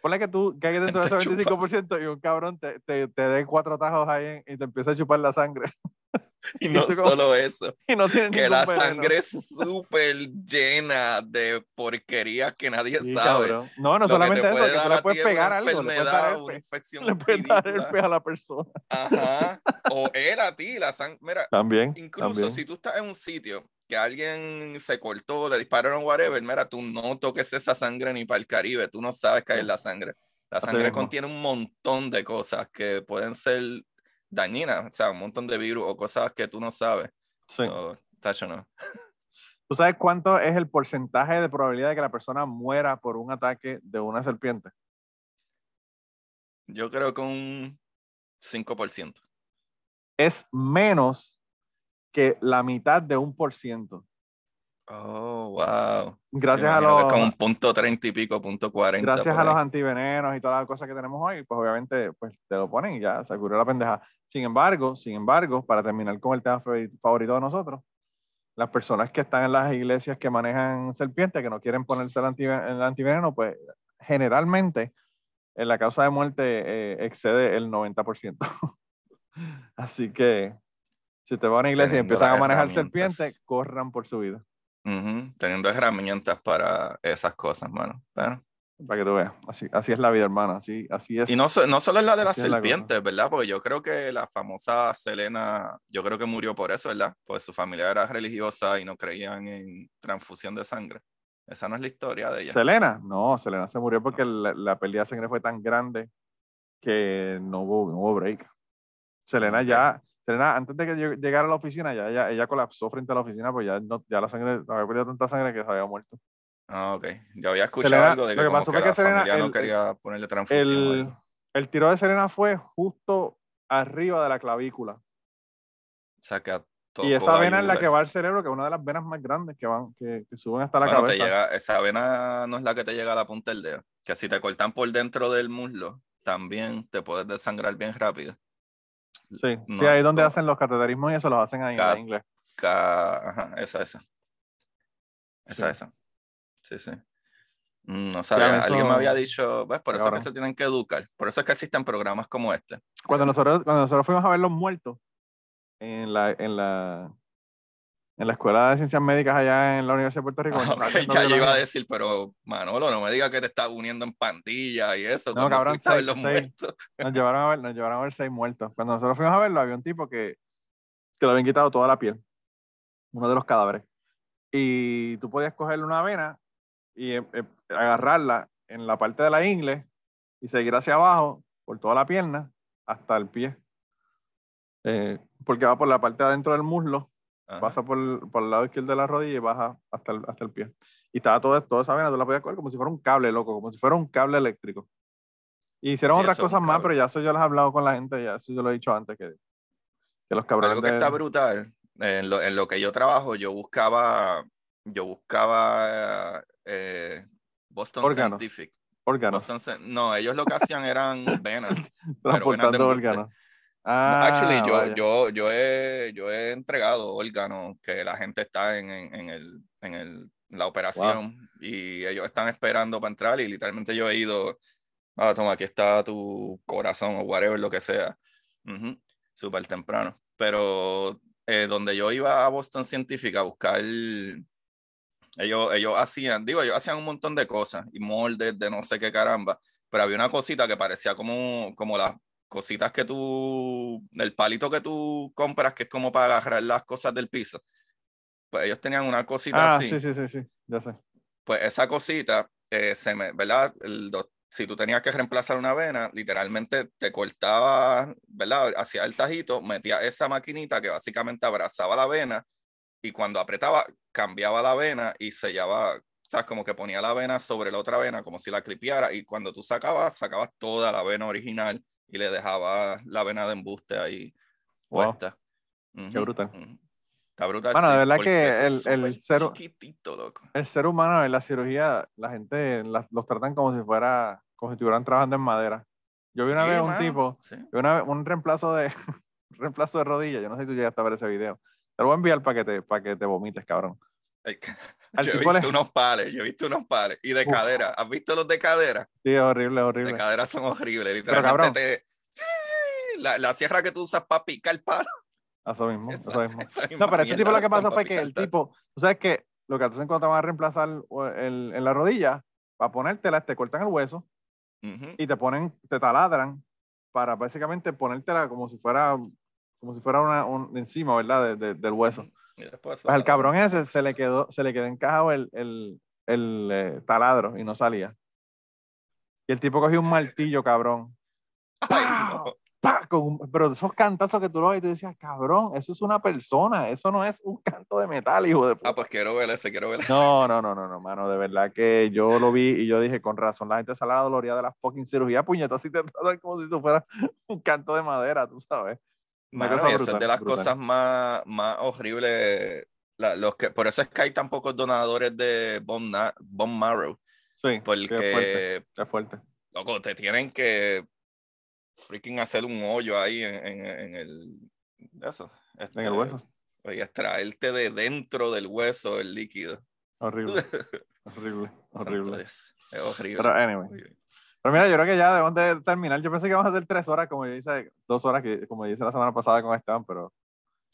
Ponle que tú que hay dentro de ese 25% y un cabrón te, te, te dé cuatro tajos ahí y te empieza a chupar la sangre. <laughs> <laughs> Y no solo eso, <laughs> que la sangre es <laughs> súper llena de porquería que nadie sabe. No, no solamente eso, que le puedes pegar algo, le puedes dar una infección le puedes dar el a la persona. Ajá, o era a ti, la sangre, mira, también, incluso si tú estás en un sitio que alguien se cortó, le dispararon whatever, mira, tú no toques esa sangre ni para el Caribe, tú no sabes que es la sangre. La sangre contiene un montón de cosas que pueden ser dañinas, o sea, un montón de virus o cosas que tú no sabes. Sí. tacho no. ¿Tú sabes cuánto es el porcentaje de probabilidad de que la persona muera por un ataque de una serpiente? Yo creo que un 5%. Es menos que la mitad de un por ciento. Oh, wow. Gracias a los. Con un punto 30 y pico, punto 40. Gracias a los antivenenos y todas las cosas que tenemos hoy, pues obviamente pues, te lo ponen y ya se ocurrió la pendeja. Sin embargo, sin embargo, para terminar con el tema favorito de nosotros, las personas que están en las iglesias que manejan serpientes, que no quieren ponerse el, antiveneno, pues generalmente en la causa de muerte eh, excede el 90%. <laughs> Así que si te van a una iglesia y empiezan a manejar serpientes, corran por su vida. Teniendo herramientas para esas cosas, mano. Para que tú veas. Así, así es la vida, hermano. Así, así es. Y no, no solo es la de las serpientes, ¿verdad? Porque yo creo que la famosa Selena, yo creo que murió por eso, ¿verdad? Pues su familia era religiosa y no creían en transfusión de sangre. Esa no es la historia de ella. ¿Selena? No, Selena se murió porque la, la pérdida de sangre fue tan grande que no hubo, no hubo break. Selena ya, Serena, antes de que llegara a la oficina, ya ella, ella colapsó frente a la oficina, pues ya, no, ya la sangre, había perdido tanta sangre que se había muerto. Ah, ok. Yo había escuchado algo de que, lo que, pasó que, la Serena, no quería ponerle transfusión. El, el, tiro de Serena fue justo arriba de la clavícula. O sea, que y esa vena es la que va al cerebro, que es una de las venas más grandes que van, que, que suben hasta la cabeza. Te llega, esa vena no es la que te llega a la punta del dedo. Que si te cortan por dentro del muslo, también te puedes desangrar bien rápido. Sí, sí, ahí donde hacen los cateterismos y eso los hacen ahí en inglés. Ajá, esa, esa. Esa, esa. Sí, sí. Mm, no sabía, alguien me había dicho, pues por eso es que se tienen que educar, por eso es que existen programas como este. Cuando nosotros, cuando nosotros fuimos a ver los muertos en la, en la, en la Escuela de Ciencias Médicas allá en la Universidad de Puerto <laughs> Rico. ya yo iba a decir, pero Manolo, no me diga que te estás uniendo en pandilla y eso. No, cabrón, seis, los muertos. Nos, llevaron a ver, nos llevaron a ver seis muertos. Cuando nosotros fuimos a verlo, había un tipo que, que le habían quitado toda la piel, uno de los cadáveres. Y tú podías cogerle una vena y eh, eh, agarrarla en la parte de la ingle y seguir hacia abajo por toda la pierna hasta el pie. Eh, porque va por la parte de adentro del muslo, pasa por, por, el lado izquierdo de la rodilla y baja hasta el, hasta el pie. Y estaba todo, toda esa vena, tú la podías coger como si fuera un cable, loco, como si fuera un cable eléctrico. Y hicieron otras cosas más, pero ya eso yo las he hablado con la gente, ya eso yo lo he dicho antes, que, que los cabrones. Algo que está brutal, en lo, en lo, que yo trabajo, yo buscaba, yo buscaba eh, Boston Scientific. Órganos. no, ellos lo que hacían eran venas. <laughs> Transportando órganos. Ah, Actually, yo, yo, yo, he, yo he entregado órganos que la gente está en, en, el, en el, la operación y ellos están esperando para entrar y literalmente yo he ido, ah, toma, aquí está tu corazón o whatever, lo que sea. Súper temprano. Pero eh, donde yo iba a Boston Científica a buscar, ellos, ellos hacían, digo, ellos hacían un montón de cosas y moldes de no sé qué caramba, pero había una cosita que parecía como, como las cositas que tú, el palito que tú compras, que es como para agarrar las cosas del piso. Pues ellos tenían una cosita ah, así. Sí, sí, sí, sí, ya sé. Pues esa cosita, eh, se me, ¿verdad? El, si tú tenías que reemplazar una vena, literalmente te cortaba, ¿verdad? Hacia el tajito, metía esa maquinita que básicamente abrazaba la vena y cuando apretaba, cambiaba la vena y sellaba, ¿sabes? Como que ponía la vena sobre la otra vena, como si la clipiara y cuando tú sacabas, sacabas toda la vena original y le dejaba la vena de embuste ahí puesta. Qué brutal. Está brutal. Bueno, de verdad que el, el, ser, el ser humano en la cirugía, la gente los tratan como si fuera, como si estuvieran trabajando en madera. Yo vi una vez un tipo, una vez, un reemplazo de <laughs> reemplazo de rodilla, yo no sé si tú llegaste a ver ese video. Te lo voy a enviar para que te, para que te vomites, cabrón. <laughs> yo he visto unos pales, yo he visto unos pales. Y de cadera, ¿has visto los de cadera? Sí, horrible, horrible. De cadera son horribles. Literalmente la, la sierra que tú usas para picar el palo. Eso mismo, eso mismo. No, pero ese tipo lo que pasó fue que el tipo, tú sabes que lo que hacen cuando te van a reemplazar el, en la rodilla, para ponértela, te cortan el hueso y te ponen, te taladran para básicamente ponértela como si fuera, como si fuera una, un, encima, ¿verdad? De, del hueso. Y después pues al cabrón ese se le <laughs> quedó, se le quedó encajado el, el, el eh, taladro y no salía. Y el tipo cogió un martillo, cabrón. Con, pero esos cantazos que tú lo ves y tú decías, cabrón, eso es una persona, eso no es un canto de metal, hijo de puta. Ah, pues quiero ver ese, quiero ver ese. No, no, no, no, no, mano, de verdad que yo lo vi y yo dije, con razón, la gente sale a la doloría de la fucking cirugía, puñetas, así te tratan como si tú fueras un canto de madera, tú sabes. Mano, eso es de las cosas más, más horribles, los que, por eso es que hay tan pocos donadores de bone, marrow. Sí, porque, es fuerte, es fuerte. Loco, te tienen que freaking hacer un hoyo ahí en, en, en el. Eso. Este, en el hueso. Y extraerte de dentro del hueso el líquido. Horrible. <laughs> horrible. Horrible. Es, horrible. Pero, anyway. Pero mira, yo creo que ya debemos de terminar. Yo pensé que íbamos a hacer tres horas, como yo hice, dos horas, que, como hice la semana pasada con Esteban, pero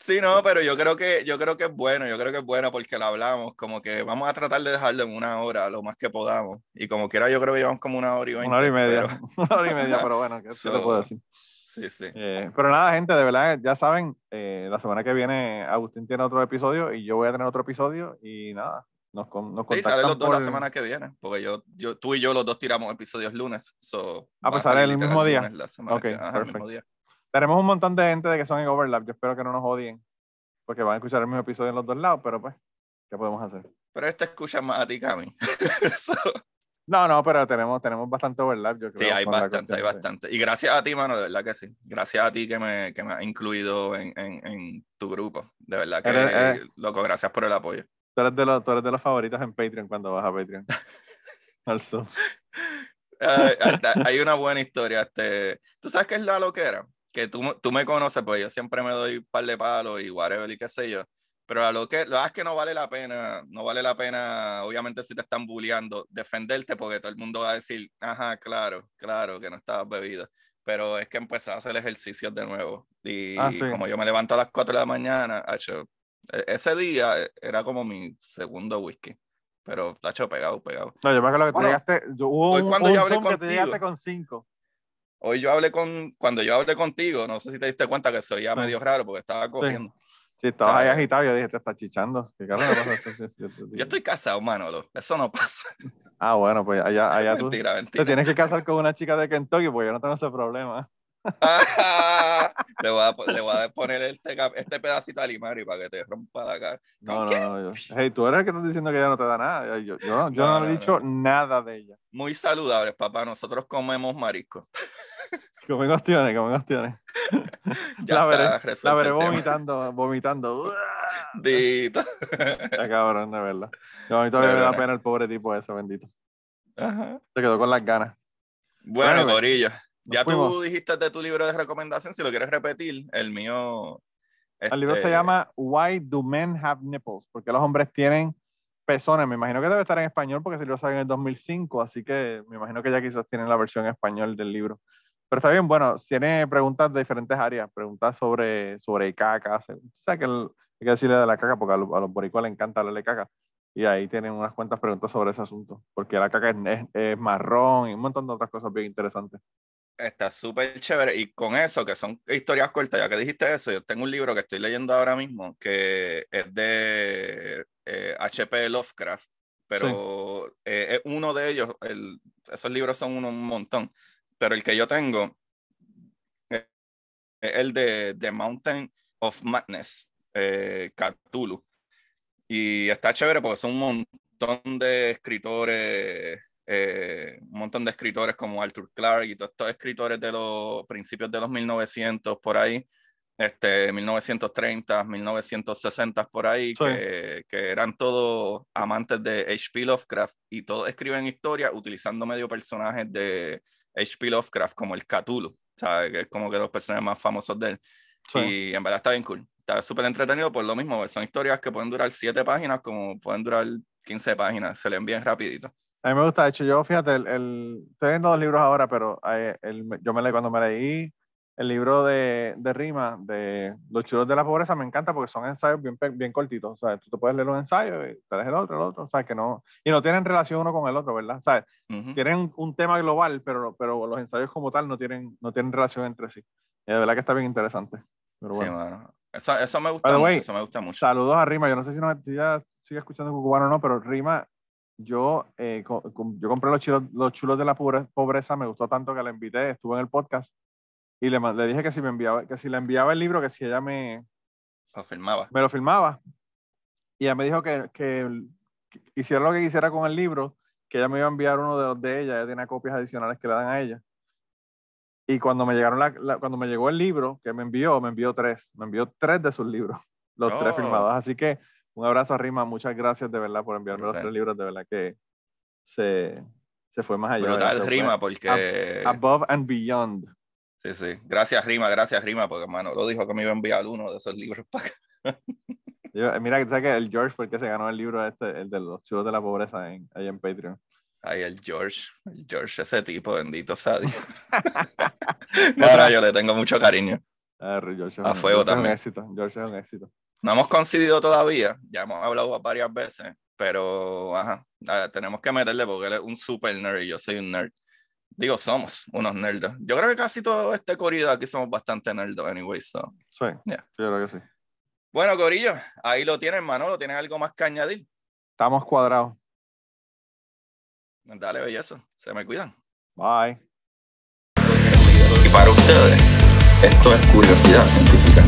Sí, no, pero yo creo que yo creo que es bueno, yo creo que es bueno porque lo hablamos, como que vamos a tratar de dejarlo en una hora lo más que podamos. Y como quiera, yo creo que llevamos como una hora y veinte. Una hora y media, <laughs> una hora y media, pero bueno, ¿qué se te <laughs> puedo decir? Sí, sí. Eh, pero nada, gente, de verdad, ya saben, eh, la semana que viene Agustín tiene otro episodio y yo voy a tener otro episodio y nada, nos, nos Sí, sale los dos la semana que viene, porque yo, yo, tú y yo los dos tiramos episodios lunes. So, ah, pues sale el mismo día. ok, perfecto. Tenemos un montón de gente de que son en overlap. Yo espero que no nos odien. Porque van a escuchar el mismo episodio en los dos lados, pero pues, ¿qué podemos hacer? Pero este escucha más a ti que a mí. <laughs> No, no, pero tenemos, tenemos bastante overlap, yo creo. Sí, hay bastante, hay bastante. Y gracias a ti, mano, de verdad que sí. Gracias a ti que me, que me has incluido en, en, en, tu grupo. De verdad que, loco, gracias por el apoyo. Tú eres, de los, tú eres de los favoritos en Patreon cuando vas a Patreon. <laughs> also. <laughs> hay una buena historia. Este, ¿Tú sabes qué es la loquera? que tú, tú me conoces, pues yo siempre me doy un par de palos y whatever y qué sé yo. Pero lo que, lo es que no vale la pena, no vale la pena, obviamente si te están bulleando, defenderte porque todo el mundo va a decir, ajá, claro, claro, que no estabas bebido. Pero es que empecé a hacer ejercicios de nuevo. Y ah, como yo me levanto a las 4 de la mañana, hecho, ese día era como mi segundo whisky. Pero, hecho, pegado, pegado. No, yo me acuerdo que te llegaste, hubo un, cuando yo hablé que te llegaste con 5. Hoy yo hablé con, cuando yo hablé contigo, no sé si te diste cuenta que se oía medio raro porque estaba cogiendo. Sí, estabas ahí agitado, yo dije, te está chichando. ¿Qué yo estoy casado, Manolo, eso no pasa. Ah, bueno, pues allá, allá <laughs> tú te tienes que casar con una chica de Kentucky, pues yo no tengo ese problema. <laughs> le, voy a, le, voy a, poner este, este pedacito a Limari para que te rompa la cara. No, no, no. Hey, tú eres el que estás diciendo que ella no te da nada. Yo, yo, no, yo no, he dicho nada de ella. Muy saludables, papá. Nosotros comemos marisco. <laughs> Comen ostiones, comen ostiones. <laughs> la, veré, la veré vomitando, vomitando. Dito. ya cabrón, de verdad. a mí todavía me da pena el pobre tipo ese, bendito. Ajá. Se quedó con las ganas. Bueno, Corillo. Ya tú dijiste de tu libro de recomendación, si lo quieres repetir, el mío. El libro se este llama Why Do Men Have Nipples? Porque los hombres tienen pezones. Me imagino que debe estar en español porque se lo salió en el 2005, así que me imagino que ya quizás tienen la versión en español del libro. Pero está bien, bueno, tiene preguntas de diferentes áreas, preguntas sobre, sobre caca. O sea, que hay que decirle de la caca porque a los, a los boricuas les encanta hablarle caca. Y ahí tienen unas cuantas preguntas sobre ese asunto, porque la caca es, es marrón y un montón de otras cosas bien interesantes. Está súper chévere. Y con eso, que son historias cortas, ya que dijiste eso, yo tengo un libro que estoy leyendo ahora mismo que es de H.P. Eh, Lovecraft, pero eh, es uno de ellos, el, esos libros son un montón, pero el que yo tengo es el de The Mountain of Madness, eh, Cthulhu. Y está chévere porque son un montón de escritores eh, un montón de escritores como Arthur Clarke y todos estos escritores de los principios de los 1900 por ahí, este, 1930, 1960 por ahí, que, que, eran todos amantes de H.P. Lovecraft y todos escriben historias utilizando medio personajes de H.P. Lovecraft como el Cthulhu, ¿sabes? que es como que los personajes más famosos de él. Y en verdad está bien cool. Está súper entretenido por lo mismo. Son historias que pueden durar 7 páginas como pueden durar 15 páginas. Se leen bien rapidito. A mí me gusta, de hecho, yo, fíjate, el, estoy leyendo dos libros ahora, pero eh, el, yo me leí cuando me leí el libro de, de Rima, de Los chulos de la pobreza, me encanta porque son ensayos bien, bien cortitos, o sea, tú te puedes leer un ensayo y te lees el otro, el otro, o sea, que no, y no tienen relación uno con el otro, ¿verdad? ¿Sabes? Tienen un tema global, pero, pero los ensayos como tal no tienen, no tienen relación entre sí. Y de verdad que está bien interesante. Pero bueno. Sí, bueno. Eso, eso, me gusta mucho, eso me gusta mucho. Saludos a Rima, yo no sé si, no, si ya sigue escuchando cubano o no, pero Rima yo, eh, yo compré los chulos, los chulos de la pobreza, me gustó tanto que la invité, estuvo en el podcast y le, le dije que si me enviaba, que si le enviaba el libro, que si ella me lo filmaba. Me lo filmaba. Y ella me dijo que, que, hiciera lo que quisiera con el libro, que ella me iba a enviar uno de los de ella, ella tiene copias adicionales que le dan a ella. Y cuando me llegaron la, cuando me llegó el libro que me envió, me envió tres, me envió tres de sus libros, los tres oh. filmados. Así que un abrazo a Rima, muchas gracias de verdad por enviarme los tres libros, de verdad que se, se fue más allá. Brutal, Rima, porque... Above and Beyond. Sí, sí. Gracias, Rima, gracias, Rima, porque hermano lo dijo que me iba a enviar uno de esos libros para <laughs> mira, ¿sabes que el George fue el que se ganó el libro este, el de los chulos de la pobreza en, ahí en Patreon. Ay, el George, el George, ese tipo, bendito sea Dios. <laughs> <laughs> Ahora yo le tengo mucho cariño. a George, a fuego también. Es un éxito. George es un éxito. No hemos coincidido todavía, ya hemos hablado varias veces, pero ajá, tenemos que meterle porque él es un super nerd y yo soy un nerd. Digo, somos unos nerds. Yo creo que casi todo este corrido aquí somos bastante nerdos, anyway, so. Sí, yo creo que sí. Bueno, Corillo, ahí lo tienen, Manolo. ¿Tienes algo más que añadir? Estamos cuadrados. Dale, belleza. Se me cuidan. Bye. Y para ustedes, esto es curiosidad científica.